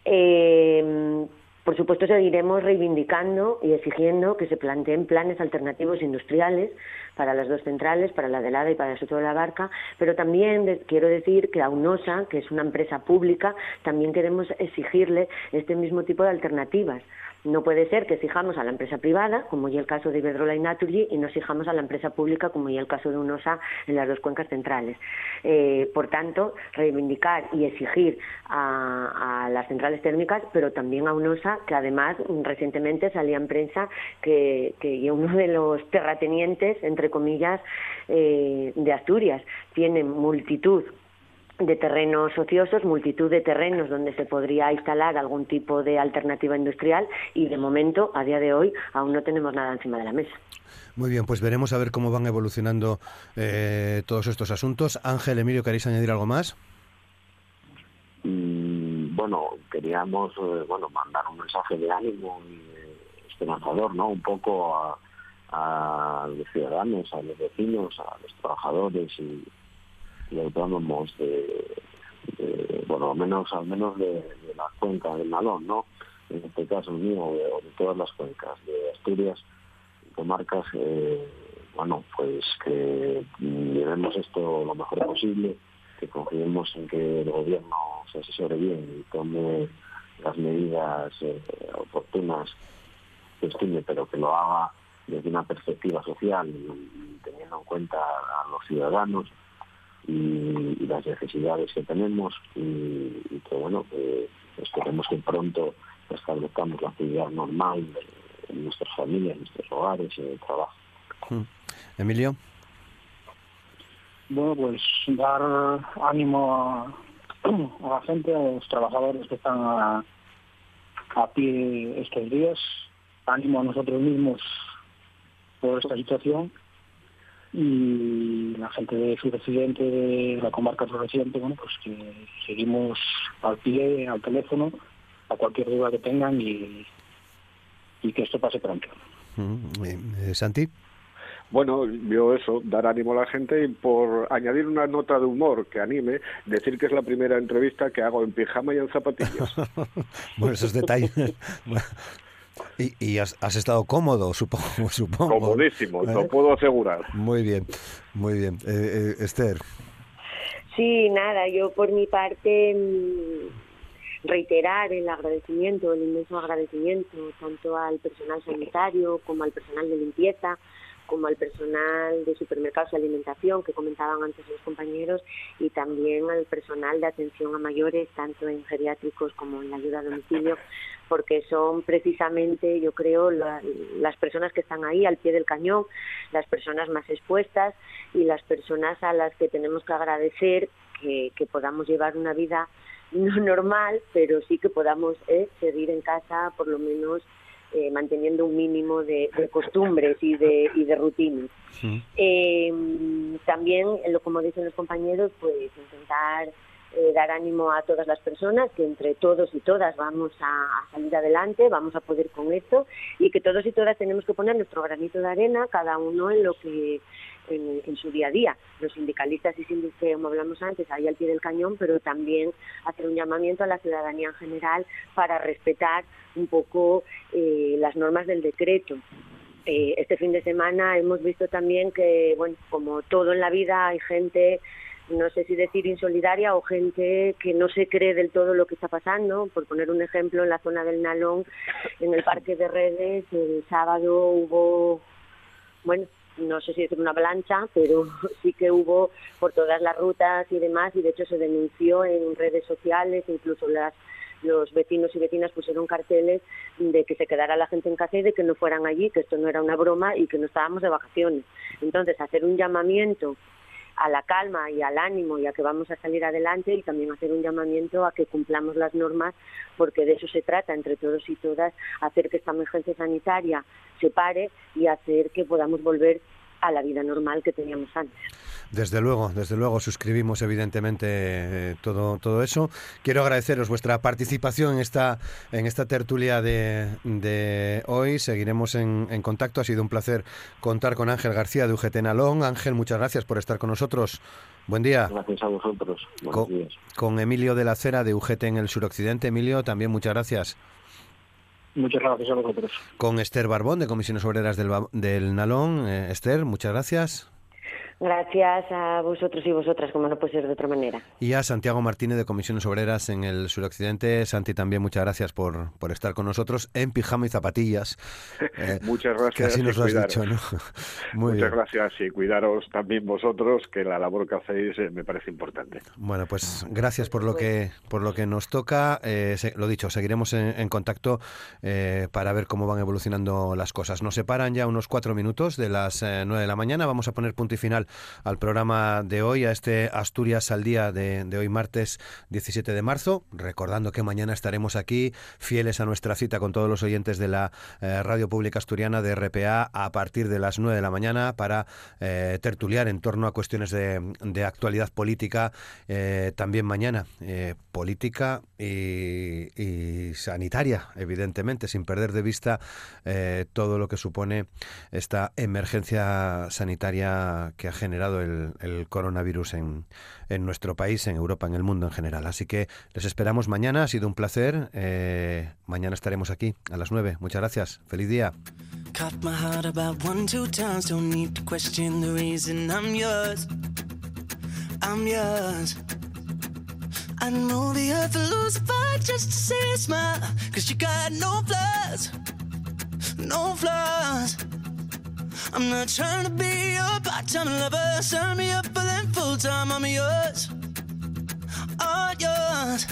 [SPEAKER 4] Eh, por supuesto, seguiremos reivindicando y exigiendo que se planteen planes alternativos industriales para las dos centrales, para la de Lada y para el Soto de la Barca, pero también quiero decir que a UNOSA, que es una empresa pública, también queremos exigirle este mismo tipo de alternativas No puede ser que exijamos a la empresa privada, como y el caso de Iberdrola y Naturgy, y no exijamos a la empresa pública, como y el caso de UNOSA en las dos cuencas centrales. Eh, por tanto, reivindicar y exigir a, las centrales térmicas, pero también a UNOSA, que además recientemente salía en prensa que, que uno de los terratenientes, entre comillas, eh, de Asturias, tiene multitud de terrenos ociosos, multitud de terrenos donde se podría instalar algún tipo de alternativa industrial y de momento, a día de hoy, aún no tenemos nada encima de la mesa.
[SPEAKER 1] Muy bien, pues veremos a ver cómo van evolucionando eh, todos estos asuntos. Ángel, Emilio, ¿queréis añadir algo más?
[SPEAKER 3] Mm, bueno, queríamos eh, bueno mandar un mensaje de ánimo y esperanzador, ¿no? Un poco a, a los ciudadanos, a los vecinos, a los trabajadores y y autónomos de, bueno, al menos, al menos de, la cuenca del Nalón, ¿no? En este caso mío, o de, todas las cuencas de Asturias, comarcas, eh, bueno, pues que llevemos esto lo mejor posible, que confiemos en que el gobierno se asesore bien y tome las medidas eh, oportunas que estime, pero que lo haga desde una perspectiva social y teniendo en cuenta a los ciudadanos y, las necesidades que tenemos y, que bueno que esperemos que pronto establezcamos la actividad normal en nuestras familias, en nuestros hogares y en el trabajo.
[SPEAKER 1] Hmm. Emilio.
[SPEAKER 6] Bueno, pues dar ánimo [clears throat] a, la gente, a los trabajadores que están a, a pie estos días, ánimo a nosotros mismos por esta situación y la gente de su residente de la comarca residente bueno, pues que seguimos al pie, al teléfono, a cualquier duda que tengan y, y que esto pase pronto.
[SPEAKER 1] Mm, eh, Santi.
[SPEAKER 5] Bueno, yo eso, dar ánimo a la gente y por añadir una nota de humor que anime, decir que es la primera entrevista que hago en pijama y en zapatillas. [laughs]
[SPEAKER 1] bueno, esos detalles. [laughs] Y, has, estado cómodo, [laughs] supongo. supongo.
[SPEAKER 5] Comodísimo, lo ¿Eh? puedo asegurar.
[SPEAKER 1] Muy bien, muy bien. Eh, eh, Esther.
[SPEAKER 4] Sí, nada, yo por mi parte mm, reiterar el agradecimiento, el inmenso agradecimiento tanto al personal sanitario como al personal de limpieza, como al personal de supermercados y alimentación que comentaban antes los compañeros y también al personal de atención a mayores, tanto en geriátricos como en la ayuda a domicilio, [laughs] porque son precisamente, yo creo, las personas que están ahí al pie del cañón, las personas más expuestas y las personas a las que tenemos que agradecer que, podamos llevar una vida [laughs] no normal, pero sí que podamos eh, seguir en casa por lo menos eh, manteniendo un mínimo de, costumbres y de, y de rutinas. Eh, también, como dicen los compañeros, pues intentar eh, dar ánimo a todas las personas, que entre todos y todas vamos a, salir adelante, vamos a poder con esto y que todos y todas tenemos que poner nuestro granito de arena, cada uno en lo que en, su día a día. Los sindicalistas y sindicalistas, como hablamos antes, ahí al pie del cañón, pero también hacer un llamamiento a la ciudadanía en general para respetar un poco eh, las normas del decreto. Eh, este fin de semana hemos visto también que, bueno, como todo en la vida, hay gente no sé si decir insolidaria o gente que no se cree del todo lo que está pasando. Por poner un ejemplo, en la zona del Nalón, en el Parque de Redes, el sábado hubo, bueno, no sé si es una avalancha, pero [laughs] sí que hubo por todas las rutas y demás, y de hecho se denunció en redes sociales, incluso las los vecinos y vecinas pusieron carteles de que se quedara la gente en casa y de que no fueran allí, que esto no era una broma y que no estábamos de vacaciones. Entonces, hacer un llamamiento a la calma y al ánimo y a que vamos a salir adelante y también hacer un llamamiento a que cumplamos las normas porque de eso se trata entre todos y todas, hacer que esta emergencia sanitaria se pare y hacer que podamos volver a la vida normal que teníamos antes.
[SPEAKER 1] Desde luego, desde luego suscribimos evidentemente eh, todo, todo eso. Quiero agradeceros vuestra participación en esta, en esta tertulia de, de hoy. Seguiremos en, en, contacto. Ha sido un placer contar con Ángel García de UGT Nalón. Ángel, muchas gracias por estar con nosotros. Buen día.
[SPEAKER 3] Gracias a vosotros.
[SPEAKER 1] Con, con Emilio de la Cera de UGT en el suroccidente. Emilio, también muchas gracias.
[SPEAKER 6] Muchas gracias a.
[SPEAKER 1] Con Esther Barbón, de Comisiones Obreras del, del Nalón. Eh, Esther, muchas gracias.
[SPEAKER 4] Gracias a vosotros y vosotras, como no puede ser de otra manera.
[SPEAKER 1] Y a Santiago Martínez de Comisiones Obreras en el suroccidente. Santi, también muchas gracias por, por estar con nosotros en pijama y zapatillas. [laughs]
[SPEAKER 5] Eh, muchas gracias.
[SPEAKER 1] Que así nos lo has dicho, ¿no? [laughs]
[SPEAKER 5] muchas gracias y cuidaros también vosotros, que la labor que hacéis eh, me parece importante.
[SPEAKER 1] Bueno, pues gracias por lo que, por lo que nos toca. Eh, lo dicho, seguiremos en, contacto para ver cómo van evolucionando las cosas. Nos separan ya unos cuatro minutos de las nueve de la mañana. Vamos a poner punto y final al programa de hoy, a este Asturias al día de, hoy martes 17 de marzo, recordando que mañana estaremos aquí fieles a nuestra cita con todos los oyentes de la eh, Radio Pública Asturiana de RPA a partir de las 9 de la mañana para eh, tertuliar en torno a cuestiones de, actualidad política eh, también mañana, política y, sanitaria, evidentemente, sin perder de vista todo lo que supone esta emergencia sanitaria que generado el, coronavirus en, en, nuestro país, en Europa, en el mundo en general. Así que les esperamos mañana, ha sido un placer. Eh, mañana estaremos aquí a las 9. Muchas gracias, feliz día. I'm not trying to be your part-time lover. Sign me up for them full-time. I'm yours, all yours.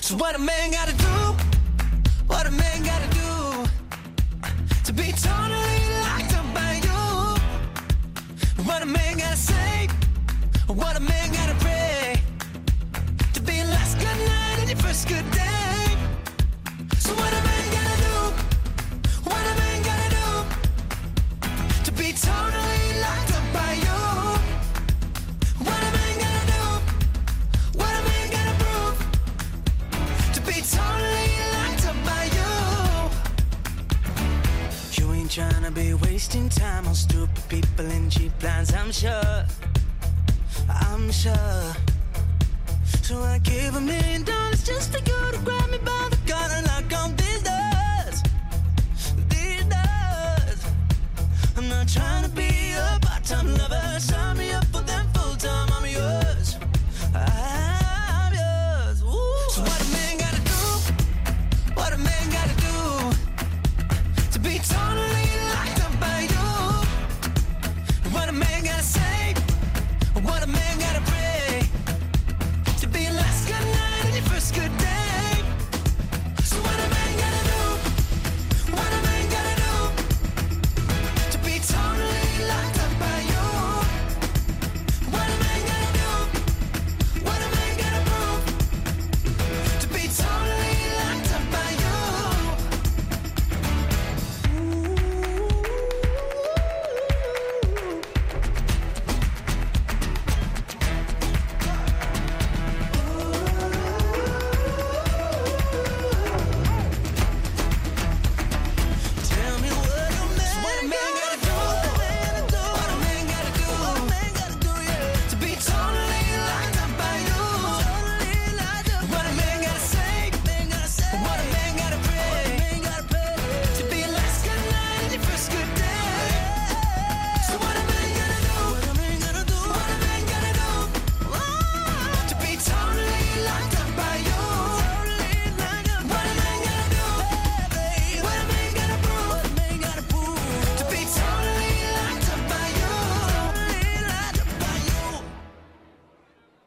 [SPEAKER 1] So what a man gotta do? What a man gotta do to be totally locked up by you? What a man gotta say? What a man gotta pray to be last good night and your first good day? So what a man trying to by you What am I gonna do? What am I gonna prove? To be totally liked up by you. You ain't tryna be wasting time on stupid people cheap I'm sure. I'm sure. So I give a million dollars just for you to grab me by the collar and lock trying to be a part-time lover. Sign me up.